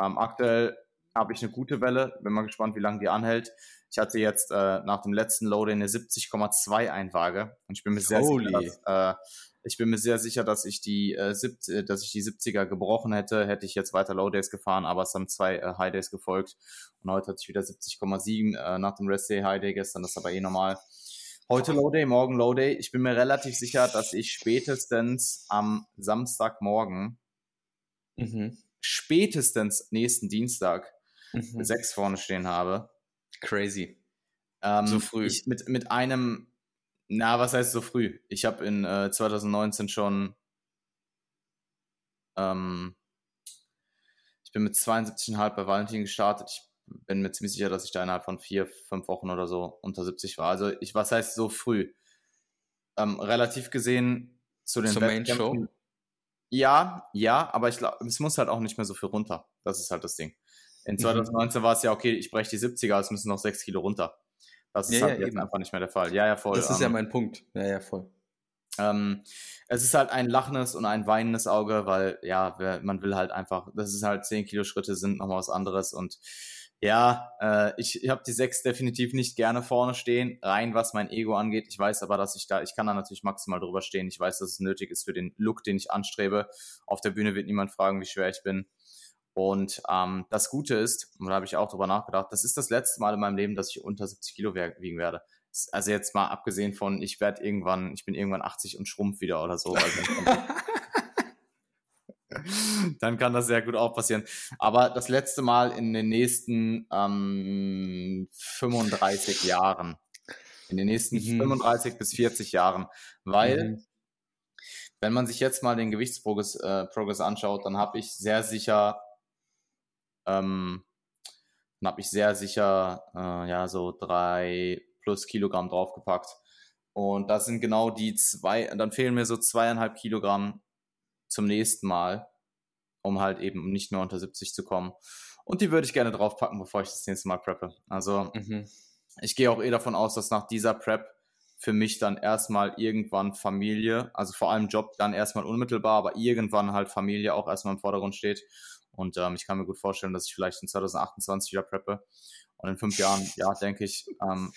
Ähm, aktuell habe ich eine gute Welle. Bin mal gespannt, wie lange die anhält. Ich hatte jetzt äh, nach dem letzten Loading eine 70,2 Einwaage und ich bin mir sehr Holy. sicher, dass, äh, ich bin mir sehr sicher, dass ich die, äh, 70, äh, dass ich die 70er gebrochen hätte, hätte ich jetzt weiter Low Days gefahren, aber es haben zwei äh, High Days gefolgt. Und heute hatte ich wieder 70,7 äh, nach dem Rest Day High Day gestern, das ist aber eh normal. Heute Low Day, morgen Low Day. Ich bin mir relativ sicher, dass ich spätestens am Samstagmorgen, mhm. spätestens nächsten Dienstag, mhm. sechs vorne stehen habe. Crazy. Ähm, so früh. Ich mit, mit einem na, was heißt so früh? Ich habe in äh, 2019 schon, ähm, ich bin mit 72,5 bei Valentin gestartet. Ich bin mir ziemlich sicher, dass ich da innerhalb von vier, fünf Wochen oder so unter 70 war. Also ich, was heißt so früh? Ähm, relativ gesehen zu den Zur Main Show? Ja, ja, aber ich glaube, es muss halt auch nicht mehr so viel runter. Das ist halt das Ding. In 2019 mhm. war es ja, okay, ich breche die 70er, es müssen noch 6 Kilo runter. Das ist ja, halt ja, jetzt eben. einfach nicht mehr der Fall. Ja, ja, voll. Das ist um, ja ähm, mein Punkt. Ja, ja, voll. Ähm, es ist halt ein lachendes und ein weinendes Auge, weil ja, man will halt einfach, das ist halt 10 Kilo Schritte sind nochmal was anderes und ja, äh, ich, ich habe die 6 definitiv nicht gerne vorne stehen, rein was mein Ego angeht. Ich weiß aber, dass ich da, ich kann da natürlich maximal drüber stehen. Ich weiß, dass es nötig ist für den Look, den ich anstrebe. Auf der Bühne wird niemand fragen, wie schwer ich bin. Und ähm, das Gute ist, und da habe ich auch drüber nachgedacht, das ist das letzte Mal in meinem Leben, dass ich unter 70 Kilo wiegen werde. Also jetzt mal abgesehen von, ich werde irgendwann, ich bin irgendwann 80 und schrumpf wieder oder so. Dann kann das sehr gut auch passieren. Aber das letzte Mal in den nächsten ähm, 35 Jahren. In den nächsten mhm. 35 bis 40 Jahren. Weil, mhm. wenn man sich jetzt mal den Gewichtsprogress äh, Progress anschaut, dann habe ich sehr sicher ähm, dann habe ich sehr sicher äh, ja so drei plus Kilogramm draufgepackt. Und das sind genau die zwei, dann fehlen mir so zweieinhalb Kilogramm zum nächsten Mal, um halt eben nicht mehr unter 70 zu kommen. Und die würde ich gerne draufpacken, bevor ich das nächste Mal preppe. Also mhm. ich gehe auch eh davon aus, dass nach dieser Prep für mich dann erstmal irgendwann Familie, also vor allem Job dann erstmal unmittelbar, aber irgendwann halt Familie auch erstmal im Vordergrund steht. Und ähm, ich kann mir gut vorstellen, dass ich vielleicht in 2028 wieder preppe. Und in fünf Jahren, ja, denke ich, ähm,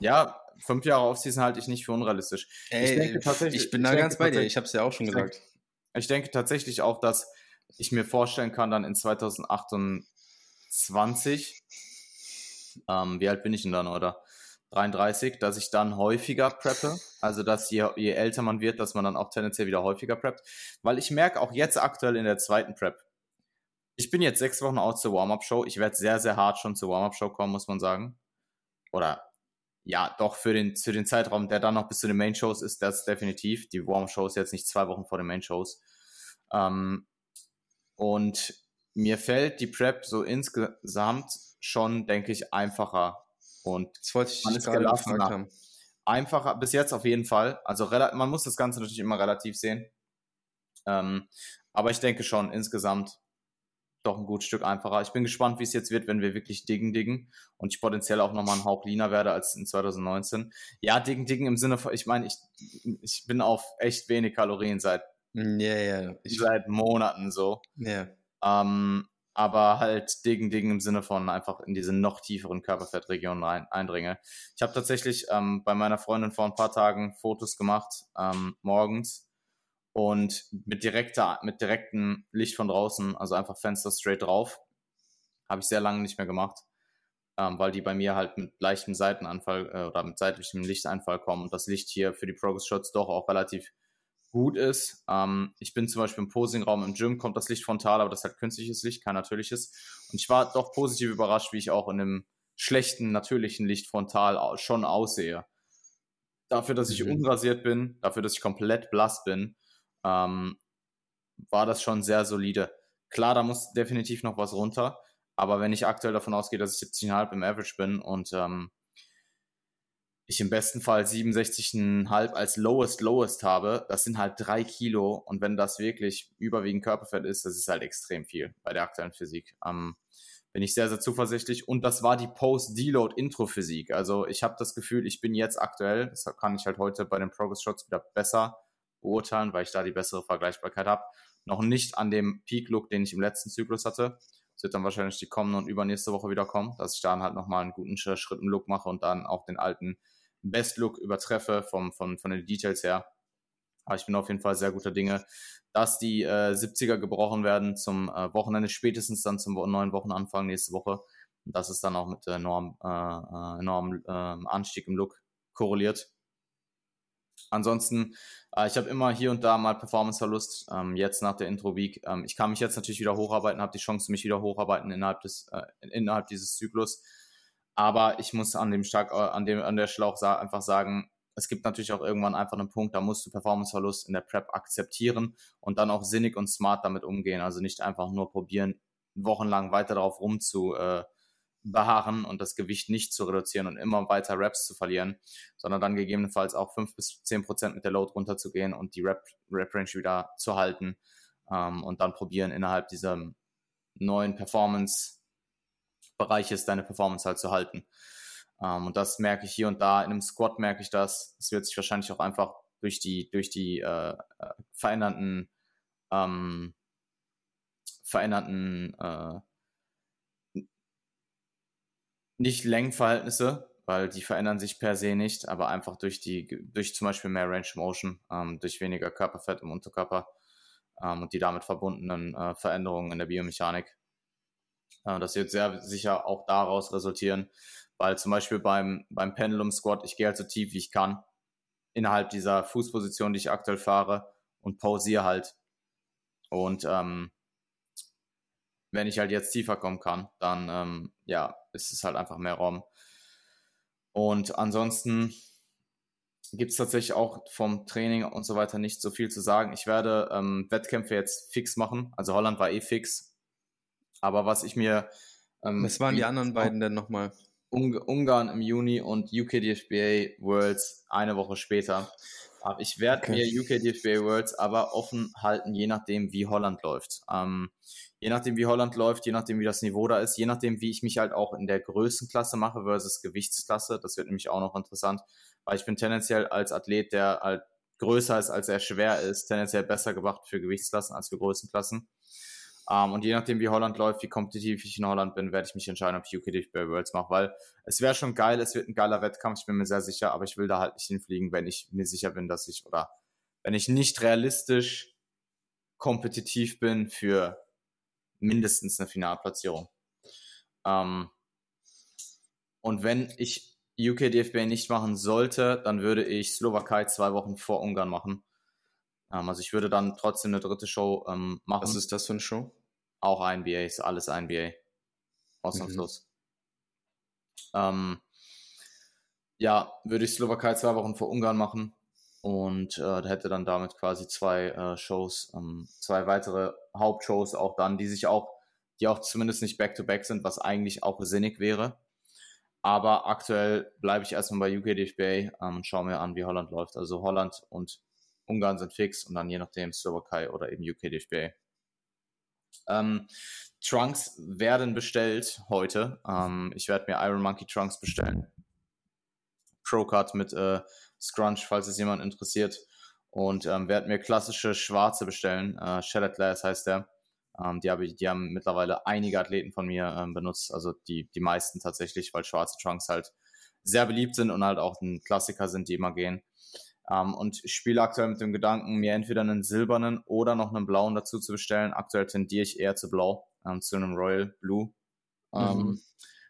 ja, fünf Jahre Offseason halte ich nicht für unrealistisch. Ey, ich, denke tatsächlich, ich bin da ich ganz bei dir, ich habe es ja auch schon ich gesagt. Denke, ich denke tatsächlich auch, dass ich mir vorstellen kann, dann in 2028, ähm, wie alt bin ich denn dann, oder? 33, dass ich dann häufiger preppe. Also, dass je, je älter man wird, dass man dann auch tendenziell wieder häufiger preppt. Weil ich merke auch jetzt aktuell in der zweiten Prep, ich bin jetzt sechs Wochen aus zur Warm-Up-Show. Ich werde sehr, sehr hart schon zur Warm-Up-Show kommen, muss man sagen. Oder ja, doch für den, für den Zeitraum, der dann noch bis zu den Main-Shows ist, das definitiv. Die Warm-Show ist jetzt nicht zwei Wochen vor den Main-Shows. Ähm, und mir fällt die Prep so insgesamt schon, denke ich, einfacher. Und das wollte ich man ist gelassener. Haben. Einfacher, bis jetzt auf jeden Fall. Also man muss das Ganze natürlich immer relativ sehen. Ähm, aber ich denke schon, insgesamt doch ein gutes Stück einfacher. Ich bin gespannt, wie es jetzt wird, wenn wir wirklich diggen, diggen und ich potenziell auch nochmal ein Hauch leaner werde als in 2019. Ja, diggen, diggen im Sinne von, ich meine, ich, ich bin auf echt wenig Kalorien seit, mm, ja, ja. Ich, seit Monaten so. Ja. Ähm, aber halt diggen, diggen im Sinne von einfach in diese noch tieferen Körperfettregionen rein, eindringe. Ich habe tatsächlich ähm, bei meiner Freundin vor ein paar Tagen Fotos gemacht, ähm, morgens und mit direkter, mit direktem Licht von draußen, also einfach Fenster straight drauf, habe ich sehr lange nicht mehr gemacht, ähm, weil die bei mir halt mit leichtem Seitenanfall äh, oder mit seitlichem Lichteinfall kommen und das Licht hier für die Progress Shots doch auch relativ gut ist. Ähm, ich bin zum Beispiel im Posingraum im Gym, kommt das Licht frontal, aber das ist halt künstliches Licht, kein natürliches. Und ich war doch positiv überrascht, wie ich auch in einem schlechten, natürlichen Licht frontal schon aussehe. Dafür, dass ich mhm. unrasiert bin, dafür, dass ich komplett blass bin, ähm, war das schon sehr solide. Klar, da muss definitiv noch was runter, aber wenn ich aktuell davon ausgehe, dass ich 70,5 im Average bin und ähm, ich im besten Fall 67,5 als lowest lowest habe, das sind halt drei Kilo und wenn das wirklich überwiegend Körperfett ist, das ist halt extrem viel bei der aktuellen Physik. Ähm, bin ich sehr, sehr zuversichtlich und das war die Post-Deload-Intro-Physik. Also ich habe das Gefühl, ich bin jetzt aktuell, das kann ich halt heute bei den Progress-Shots wieder besser beurteilen, weil ich da die bessere Vergleichbarkeit habe, noch nicht an dem Peak-Look, den ich im letzten Zyklus hatte. Das wird dann wahrscheinlich die kommende und übernächste Woche wieder kommen, dass ich dann halt nochmal einen guten Schritt im Look mache und dann auch den alten Best-Look übertreffe vom, von, von den Details her. Aber ich bin auf jeden Fall sehr guter Dinge, dass die äh, 70er gebrochen werden zum äh, Wochenende, spätestens dann zum neuen Wochenanfang nächste Woche. Und das ist dann auch mit enorm, äh, äh enormem ähm, Anstieg im Look korreliert. Ansonsten, äh, ich habe immer hier und da mal Performanceverlust. Ähm, jetzt nach der Intro Week. Ähm, ich kann mich jetzt natürlich wieder hocharbeiten, habe die Chance, mich wieder hocharbeiten innerhalb des äh, innerhalb dieses Zyklus. Aber ich muss an dem stark, äh, an dem, an der Schlauch sa einfach sagen, es gibt natürlich auch irgendwann einfach einen Punkt, da musst du Performanceverlust in der Prep akzeptieren und dann auch sinnig und smart damit umgehen. Also nicht einfach nur probieren, wochenlang weiter darauf rumzu äh, beharren und das Gewicht nicht zu reduzieren und immer weiter Reps zu verlieren, sondern dann gegebenenfalls auch fünf bis zehn Prozent mit der Load runterzugehen und die Rep, Rep Range wieder zu halten ähm, und dann probieren innerhalb dieser neuen Performance Bereich ist, deine Performance halt zu halten. Ähm, und das merke ich hier und da. In einem Squat merke ich das. Es wird sich wahrscheinlich auch einfach durch die, durch die äh, äh verändernden, ähm, verändernden äh, nicht Längenverhältnisse, weil die verändern sich per se nicht, aber einfach durch die, durch zum Beispiel mehr Range Motion, ähm, durch weniger Körperfett im Unterkörper ähm, und die damit verbundenen äh, Veränderungen in der Biomechanik äh, das wird sehr sicher auch daraus resultieren, weil zum Beispiel beim, beim Pendulum Squat, ich gehe halt so tief wie ich kann, innerhalb dieser Fußposition, die ich aktuell fahre und pausiere halt. Und ähm, wenn ich halt jetzt tiefer kommen kann, dann ähm, ja, ist es halt einfach mehr Raum. Und ansonsten gibt es tatsächlich auch vom Training und so weiter nicht so viel zu sagen. Ich werde ähm, Wettkämpfe jetzt fix machen. Also Holland war eh fix. Aber was ich mir. Ähm, was waren die anderen beiden denn nochmal? Ungarn im Juni und UKDFBA Worlds eine Woche später. Ich werde okay. mir UKDFBA Worlds aber offen halten, je nachdem, wie Holland läuft. Ähm, je nachdem, wie Holland läuft, je nachdem, wie das Niveau da ist, je nachdem, wie ich mich halt auch in der Größenklasse mache versus Gewichtsklasse. Das wird nämlich auch noch interessant, weil ich bin tendenziell als Athlet, der halt größer ist, als er schwer ist, tendenziell besser gemacht für Gewichtsklassen als für Größenklassen. Um, ähm, und je nachdem, wie Holland läuft, wie kompetitiv ich in Holland bin, werde ich mich entscheiden, ob ich UK bei Worlds mache, weil es wäre schon geil, es wird ein geiler Wettkampf, ich bin mir sehr sicher, aber ich will da halt nicht hinfliegen, wenn ich mir sicher bin, dass ich, oder wenn ich nicht realistisch kompetitiv bin für mindestens eine Finalplatzierung. Ähm, und wenn ich UK DFB nicht machen sollte, dann würde ich Slowakei zwei Wochen vor Ungarn machen. Ähm, also ich würde dann trotzdem eine dritte Show machen. Was ist das für eine Show? Auch NBA, ist alles NBA. Ausnahmslos. Mhm. Ähm, ja, würde ich Slowakei zwei Wochen vor Ungarn machen und äh, hätte dann damit quasi zwei äh, Shows, ähm, zwei weitere Hauptshows auch dann, die sich auch, die auch zumindest nicht back-to-back -back sind, was eigentlich auch sinnig wäre. Aber aktuell bleibe ich erstmal bei UKDFBA ähm, und schaue mir an, wie Holland läuft. Also Holland und Ungarn sind fix und dann je nachdem Slowakei oder eben UKDFBA. Ähm, Trunks werden bestellt heute. Ähm, ich werde mir Iron Monkey Trunks bestellen. Pro Cut mit äh, Scrunch, falls es jemand interessiert. Und ähm, werde mir klassische schwarze bestellen. Äh, Shattered Glass heißt der. Ähm, die, hab ich, die haben mittlerweile einige Athleten von mir ähm, benutzt. Also die, die meisten tatsächlich, weil schwarze Trunks halt sehr beliebt sind und halt auch ein Klassiker sind, die immer gehen. Ähm, und ich spiele aktuell mit dem Gedanken, mir entweder einen silbernen oder noch einen blauen dazu zu bestellen. Aktuell tendiere ich eher zu blau, ähm, zu einem Royal Blue. Ähm, mhm.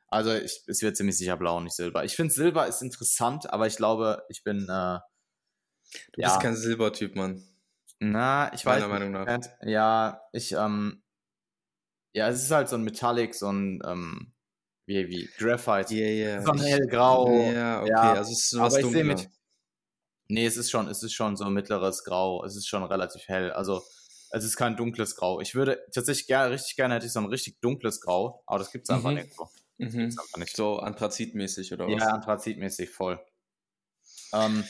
Also ich, es wird ziemlich sicher blau, nicht silber. Ich finde Silber ist interessant, aber ich glaube, ich bin. Äh, du ja, bist kein Silbertyp, Mann. Na, ich Meiner weiß. Meiner Meinung nach. Ja, ich, ähm, ja, es ist halt so ein Metallic, so ein, ähm, wie, wie Graphite. Yeah, yeah. So ein hellgrau. Ja, yeah, okay, ja, also es ist sowas aber ich sehe mit, Nee, es ist schon, es ist schon so mittleres Grau. Es ist schon relativ hell. Also es ist kein dunkles Grau. Ich würde tatsächlich gerne, richtig gerne hätte ich so ein richtig dunkles Grau, aber das gibt es einfach mhm. nirgendwo. Mhm. So anthrazitmäßig oder was? Ja, anthrazitmäßig, voll. Ähm,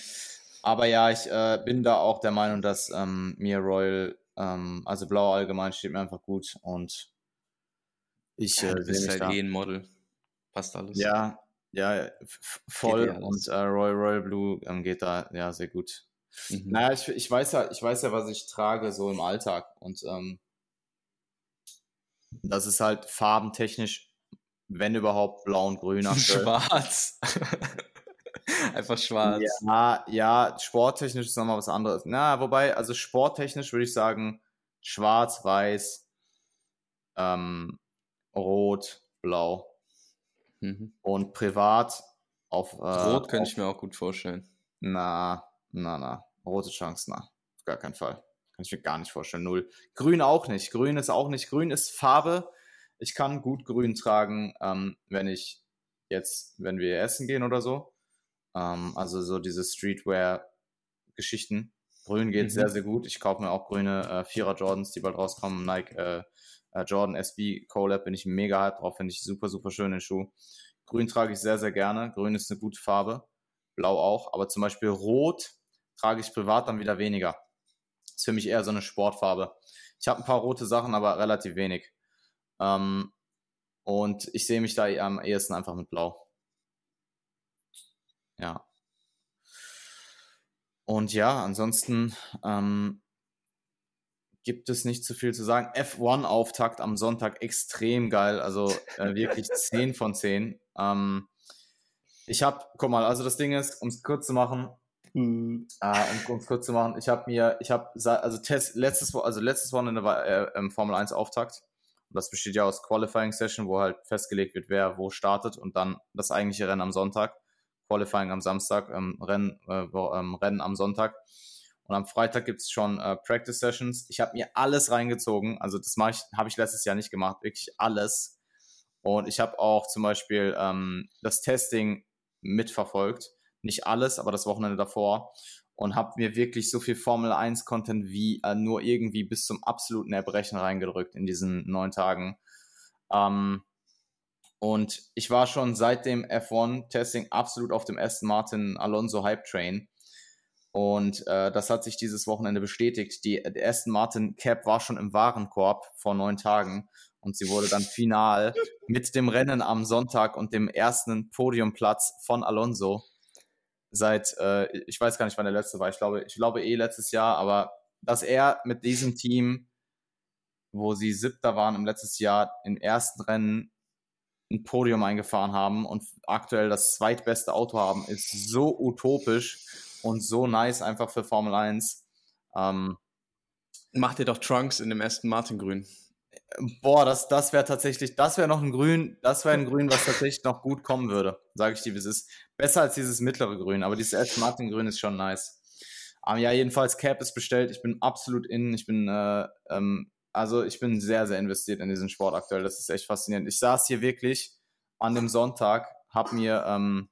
aber ja, ich äh, bin da auch der Meinung, dass ähm, mir Royal, ähm, also Blau allgemein steht mir einfach gut und ich ja, äh, sehe halt da. eh ein Model. Passt alles. Ja, ja, voll und äh, Royal Royal Blue ähm, geht da ja sehr gut. Mhm. Naja, ich, ich weiß ja, ich weiß ja, was ich trage so im Alltag und ähm, das ist halt farbentechnisch, wenn überhaupt, blau und grün. Schwarz. Einfach schwarz. Ja, ja, sporttechnisch ist nochmal was anderes. Na, wobei, also sporttechnisch würde ich sagen, schwarz, weiß, ähm, rot, blau. Mhm. Und privat auf. Äh, rot könnte ich mir auch gut vorstellen. Na, na, na. Rote Chance, na. Auf gar keinen Fall. Kann ich mir gar nicht vorstellen. Null. Grün auch nicht. Grün ist auch nicht. Grün ist Farbe. Ich kann gut grün tragen, ähm, wenn ich jetzt, wenn wir essen gehen oder so. Ähm, also so diese Streetwear-Geschichten. Grün geht mhm. sehr, sehr gut. Ich kaufe mir auch grüne äh, Vierer Jordans, die bald rauskommen. Nike äh, äh, Jordan SB Colab bin ich mega hype drauf. Finde ich super, super schön den Schuh. Grün trage ich sehr, sehr gerne. Grün ist eine gute Farbe. Blau auch. Aber zum Beispiel Rot trage ich privat dann wieder weniger. Ist für mich eher so eine Sportfarbe. Ich habe ein paar rote Sachen, aber relativ wenig. Ähm, und ich sehe mich da am ehesten einfach mit Blau. Ja. Und ja, ansonsten ähm, gibt es nicht zu viel zu sagen. F1-Auftakt am Sonntag extrem geil, also äh, wirklich 10 von 10. Ähm, ich habe, guck mal, also das Ding ist, um es kurz zu machen, mhm. äh, um es kurz zu machen, ich habe mir, ich habe, also Test, letztes, also letztes Wochenende war äh, Formel 1 Auftakt. Und das besteht ja aus Qualifying Session, wo halt festgelegt wird, wer wo startet und dann das eigentliche Rennen am Sonntag. Qualifying am Samstag, ähm, Rennen, äh, ähm, Rennen am Sonntag. Und am Freitag gibt es schon äh, Practice Sessions. Ich habe mir alles reingezogen. Also das ich, habe ich letztes Jahr nicht gemacht, wirklich alles. Und ich habe auch zum Beispiel ähm, das Testing mitverfolgt. Nicht alles, aber das Wochenende davor. Und habe mir wirklich so viel Formel 1 Content wie äh, nur irgendwie bis zum absoluten Erbrechen reingedrückt in diesen neun Tagen. Ähm, und ich war schon seit dem F1-Testing absolut auf dem Aston Martin Alonso Hype Train. Und äh, das hat sich dieses Wochenende bestätigt. Die, der Aston Martin Cap war schon im Warenkorb vor neun Tagen und sie wurde dann final mit dem Rennen am Sonntag und dem ersten Podiumplatz von Alonso seit, äh, ich weiß gar nicht, wann der letzte war. Ich glaube, ich glaube eh letztes Jahr, aber dass er mit diesem Team, wo sie siebter waren im letzten Jahr, im ersten Rennen ein Podium eingefahren haben und aktuell das zweitbeste Auto haben, ist so utopisch und so nice einfach für Formel 1. Ähm, Macht ihr doch Trunks in dem ersten Martin Grün. Boah, das, das wäre tatsächlich, das wäre noch ein Grün, das wäre ein Grün, was tatsächlich noch gut kommen würde, sage ich dir, es ist. Besser als dieses mittlere Grün, aber dieses erste Martin Grün ist schon nice. Aber ja, jedenfalls Cap ist bestellt, ich bin absolut in, ich bin, äh, ähm, also ich bin sehr, sehr investiert in diesen Sport aktuell, das ist echt faszinierend. Ich saß hier wirklich an dem Sonntag, hab mir, ähm,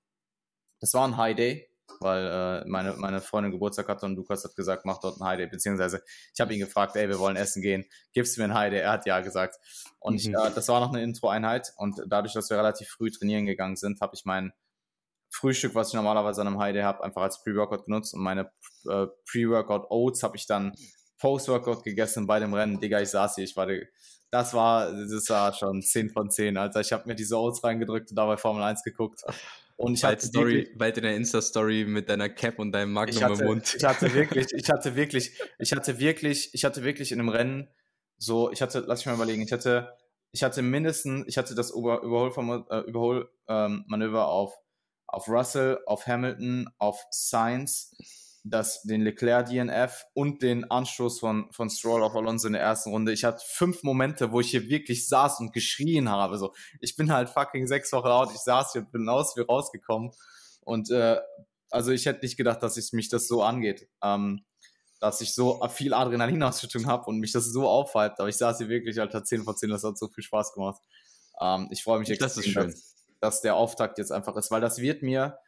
das war ein High Day, weil äh, meine, meine Freundin Geburtstag hatte und Lukas hat gesagt, mach dort ein High beziehungsweise ich habe ihn gefragt, ey, wir wollen essen gehen, gibst du mir ein High Er hat ja gesagt. Und mhm. ich, äh, das war noch eine Intro-Einheit und dadurch, dass wir relativ früh trainieren gegangen sind, habe ich mein Frühstück, was ich normalerweise an einem High habe, einfach als Pre-Workout genutzt und meine äh, Pre-Workout Oats habe ich dann Post-Workout gegessen bei dem Rennen. Digga, ich saß hier, ich war, das war, das war schon 10 von 10, Alter. Ich habe mir diese Oats reingedrückt und dabei Formel 1 geguckt. Und ich bald hatte Story, wirklich, bald in der Insta-Story mit deiner Cap und deinem Magnum hatte, im Mund. Ich hatte wirklich, ich hatte wirklich, ich hatte wirklich, ich hatte wirklich in einem Rennen so, ich hatte, lass mich mal überlegen, ich hatte, ich hatte mindestens, ich hatte das Über, Überholmanöver äh, Überhol, ähm, auf, auf Russell, auf Hamilton, auf Sainz das, den Leclerc DNF und den Anstoß von, von Stroll auf Alonso in der ersten Runde. Ich hatte fünf Momente, wo ich hier wirklich saß und geschrien habe. So, ich bin halt fucking sechs Wochen out, ich saß hier und bin aus wie rausgekommen. Und äh, also ich hätte nicht gedacht, dass ich mich das so angeht. Ähm, dass ich so viel Adrenalinausschüttung habe und mich das so aufhalten. Aber ich saß hier wirklich, Alter, 10 von 10, das hat so viel Spaß gemacht. Ähm, ich freue mich extrem, das dass, dass der Auftakt jetzt einfach ist, weil das wird mir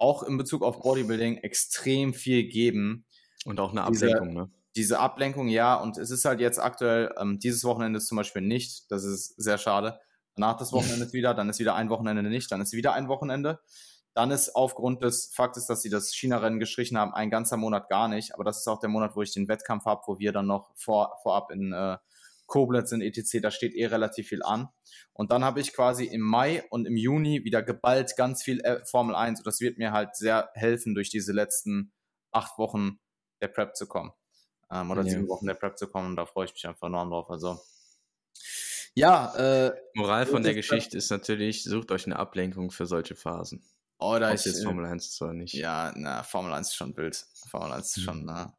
auch in Bezug auf Bodybuilding extrem viel geben. Und auch eine Ablenkung, ne? diese Ablenkung, ja, und es ist halt jetzt aktuell, ähm, dieses Wochenende ist zum Beispiel nicht, das ist sehr schade. Danach das Wochenende ist wieder, dann ist wieder ein Wochenende nicht, dann ist wieder ein Wochenende. Dann ist aufgrund des Faktes, dass sie das China-Rennen gestrichen haben, ein ganzer Monat gar nicht. Aber das ist auch der Monat, wo ich den Wettkampf habe, wo wir dann noch vor, vorab in äh, Koblenz in etc. Da steht eh relativ viel an. Und dann habe ich quasi im Mai und im Juni wieder geballt ganz viel äh, Formel 1. Und das wird mir halt sehr helfen, durch diese letzten acht Wochen der Prep zu kommen. Ähm, oder ja. sieben Wochen der Prep zu kommen. Und da freue ich mich einfach enorm drauf. Also ja, äh, Moral von der Geschichte ist natürlich, sucht euch eine Ablenkung für solche Phasen. Oder oh, ich. jetzt Formel 1 zwar nicht. Ja, na, Formel 1 ist schon wild. Formel 1 ist mhm. schon, na.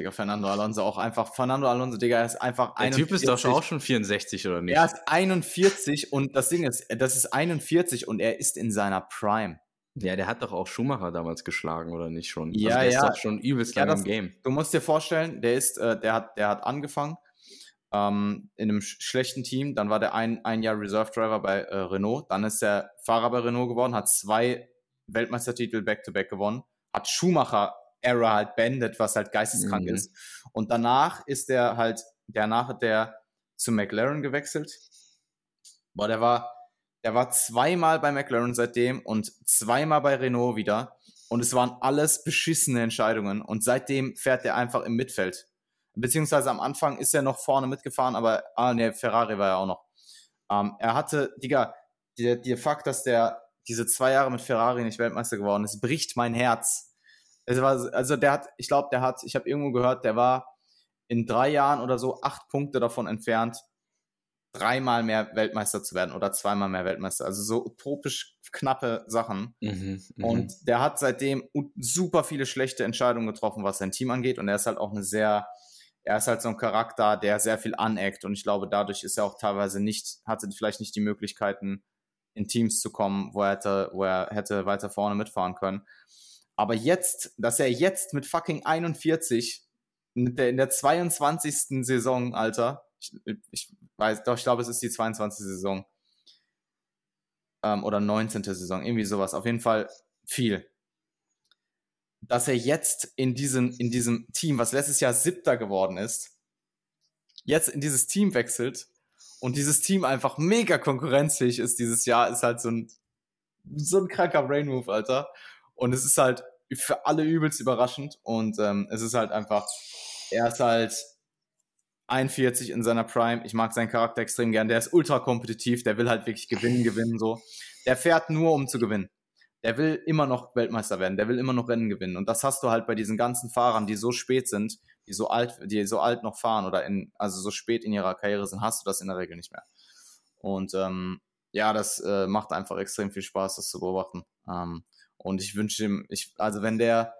Digga, Fernando Alonso auch einfach. Fernando Alonso, Digga, er ist einfach Der 41. Typ ist doch auch schon 64 oder nicht? Er ist 41 und das Ding ist, das ist 41 und er ist in seiner Prime. Ja, der hat doch auch Schumacher damals geschlagen, oder nicht schon? Ja, also der ja. ist doch schon übelst ja, lange im Game. Du musst dir vorstellen, der ist, äh, der hat, der hat angefangen ähm, in einem sch schlechten Team. Dann war der ein, ein Jahr Reserve Driver bei äh, Renault. Dann ist er Fahrer bei Renault geworden, hat zwei Weltmeistertitel back-to-back -back gewonnen, hat Schumacher Era halt beendet, was halt geisteskrank mhm. ist. Und danach ist er halt, danach hat der zu McLaren gewechselt. Boah, der war, der war zweimal bei McLaren seitdem und zweimal bei Renault wieder. Und es waren alles beschissene Entscheidungen. Und seitdem fährt er einfach im Mittelfeld. Beziehungsweise am Anfang ist er noch vorne mitgefahren, aber, ah, ne, Ferrari war ja auch noch. Ähm, er hatte, Digga, der, der Fakt, dass der diese zwei Jahre mit Ferrari nicht Weltmeister geworden ist, bricht mein Herz. Es war, also der hat, ich glaube, der hat, ich habe irgendwo gehört, der war in drei Jahren oder so acht Punkte davon entfernt, dreimal mehr Weltmeister zu werden oder zweimal mehr Weltmeister. Also so utopisch knappe Sachen. Mhm, mhm. und der hat seitdem super viele schlechte Entscheidungen getroffen, was sein Team angeht. Und er ist halt auch eine sehr er ist halt so ein Charakter, der sehr viel aneckt und ich glaube, dadurch ist er auch teilweise nicht, hatte vielleicht nicht die Möglichkeiten, in Teams zu kommen, wo er hätte, wo er hätte weiter vorne mitfahren können. Aber jetzt, dass er jetzt mit fucking 41 in der, in der 22. Saison, Alter, ich, ich weiß, doch, ich glaube, es ist die 22. Saison. Ähm, oder 19. Saison, irgendwie sowas. Auf jeden Fall viel dass er jetzt in diesem, in diesem Team, was letztes Jahr siebter geworden ist, jetzt in dieses Team wechselt und dieses Team einfach mega konkurrenzfähig ist dieses Jahr, ist halt so ein, so ein kranker Brain Move, Alter. Und es ist halt für alle übelst überraschend und ähm, es ist halt einfach, er ist halt 41 in seiner Prime. Ich mag seinen Charakter extrem gern. Der ist ultra kompetitiv, der will halt wirklich gewinnen, gewinnen, so. Der fährt nur, um zu gewinnen der will immer noch Weltmeister werden, der will immer noch Rennen gewinnen. Und das hast du halt bei diesen ganzen Fahrern, die so spät sind, die so alt, die so alt noch fahren oder in, also so spät in ihrer Karriere sind, hast du das in der Regel nicht mehr. Und ähm, ja, das äh, macht einfach extrem viel Spaß, das zu beobachten. Ähm, und ich wünsche ihm, ich, also wenn der,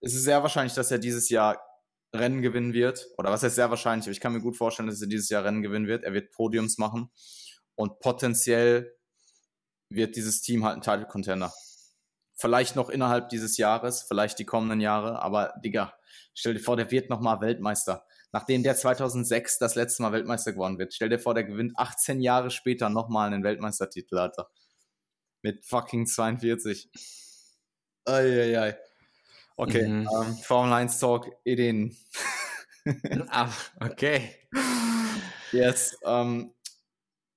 es ist sehr wahrscheinlich, dass er dieses Jahr Rennen gewinnen wird. Oder was heißt sehr wahrscheinlich, aber ich kann mir gut vorstellen, dass er dieses Jahr Rennen gewinnen wird. Er wird Podiums machen und potenziell wird dieses Team halt ein Title Contender. Vielleicht noch innerhalb dieses Jahres, vielleicht die kommenden Jahre, aber Digga, stell dir vor, der wird nochmal Weltmeister. Nachdem der 2006 das letzte Mal Weltmeister geworden wird. Stell dir vor, der gewinnt 18 Jahre später nochmal einen Weltmeistertitel, Alter. Mit fucking 42. Eieiei. Okay, mhm. ähm, Formel 1 Talk, Eden. ah, okay. Yes, ähm,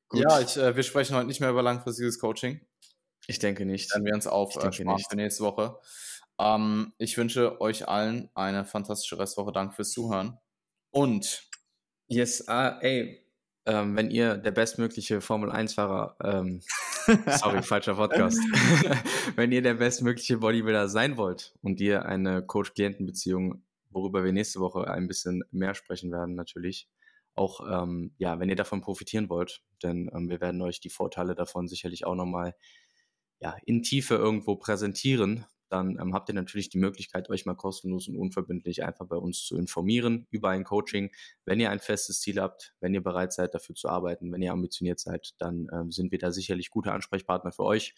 Gut. Ja, ich, äh, wir sprechen heute nicht mehr über langfristiges Coaching. Ich denke nicht. Dann wir uns auf äh, für nächste Woche. Ähm, ich wünsche euch allen eine fantastische Restwoche. Danke fürs Zuhören. Und. Yes, ah, ey, ähm, wenn ihr der bestmögliche Formel 1-Fahrer, ähm, sorry, falscher Podcast, wenn ihr der bestmögliche Bodybuilder sein wollt und ihr eine Coach-Klienten-Beziehung, worüber wir nächste Woche ein bisschen mehr sprechen werden, natürlich, auch, ähm, ja, wenn ihr davon profitieren wollt, denn ähm, wir werden euch die Vorteile davon sicherlich auch nochmal ja, in Tiefe irgendwo präsentieren, dann ähm, habt ihr natürlich die Möglichkeit, euch mal kostenlos und unverbindlich einfach bei uns zu informieren über ein Coaching. Wenn ihr ein festes Ziel habt, wenn ihr bereit seid, dafür zu arbeiten, wenn ihr ambitioniert seid, dann ähm, sind wir da sicherlich gute Ansprechpartner für euch.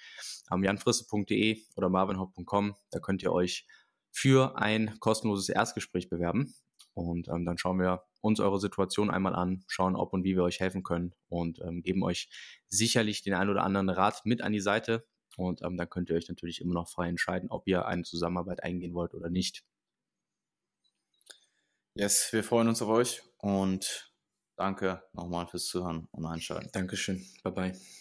Am janfrisse.de oder marvinhaupt.com, da könnt ihr euch für ein kostenloses Erstgespräch bewerben. Und ähm, dann schauen wir uns eure Situation einmal an, schauen, ob und wie wir euch helfen können und ähm, geben euch sicherlich den einen oder anderen Rat mit an die Seite. Und ähm, dann könnt ihr euch natürlich immer noch frei entscheiden, ob ihr eine Zusammenarbeit eingehen wollt oder nicht. Yes, wir freuen uns auf euch und danke nochmal fürs Zuhören und Einschalten. Dankeschön. Bye bye.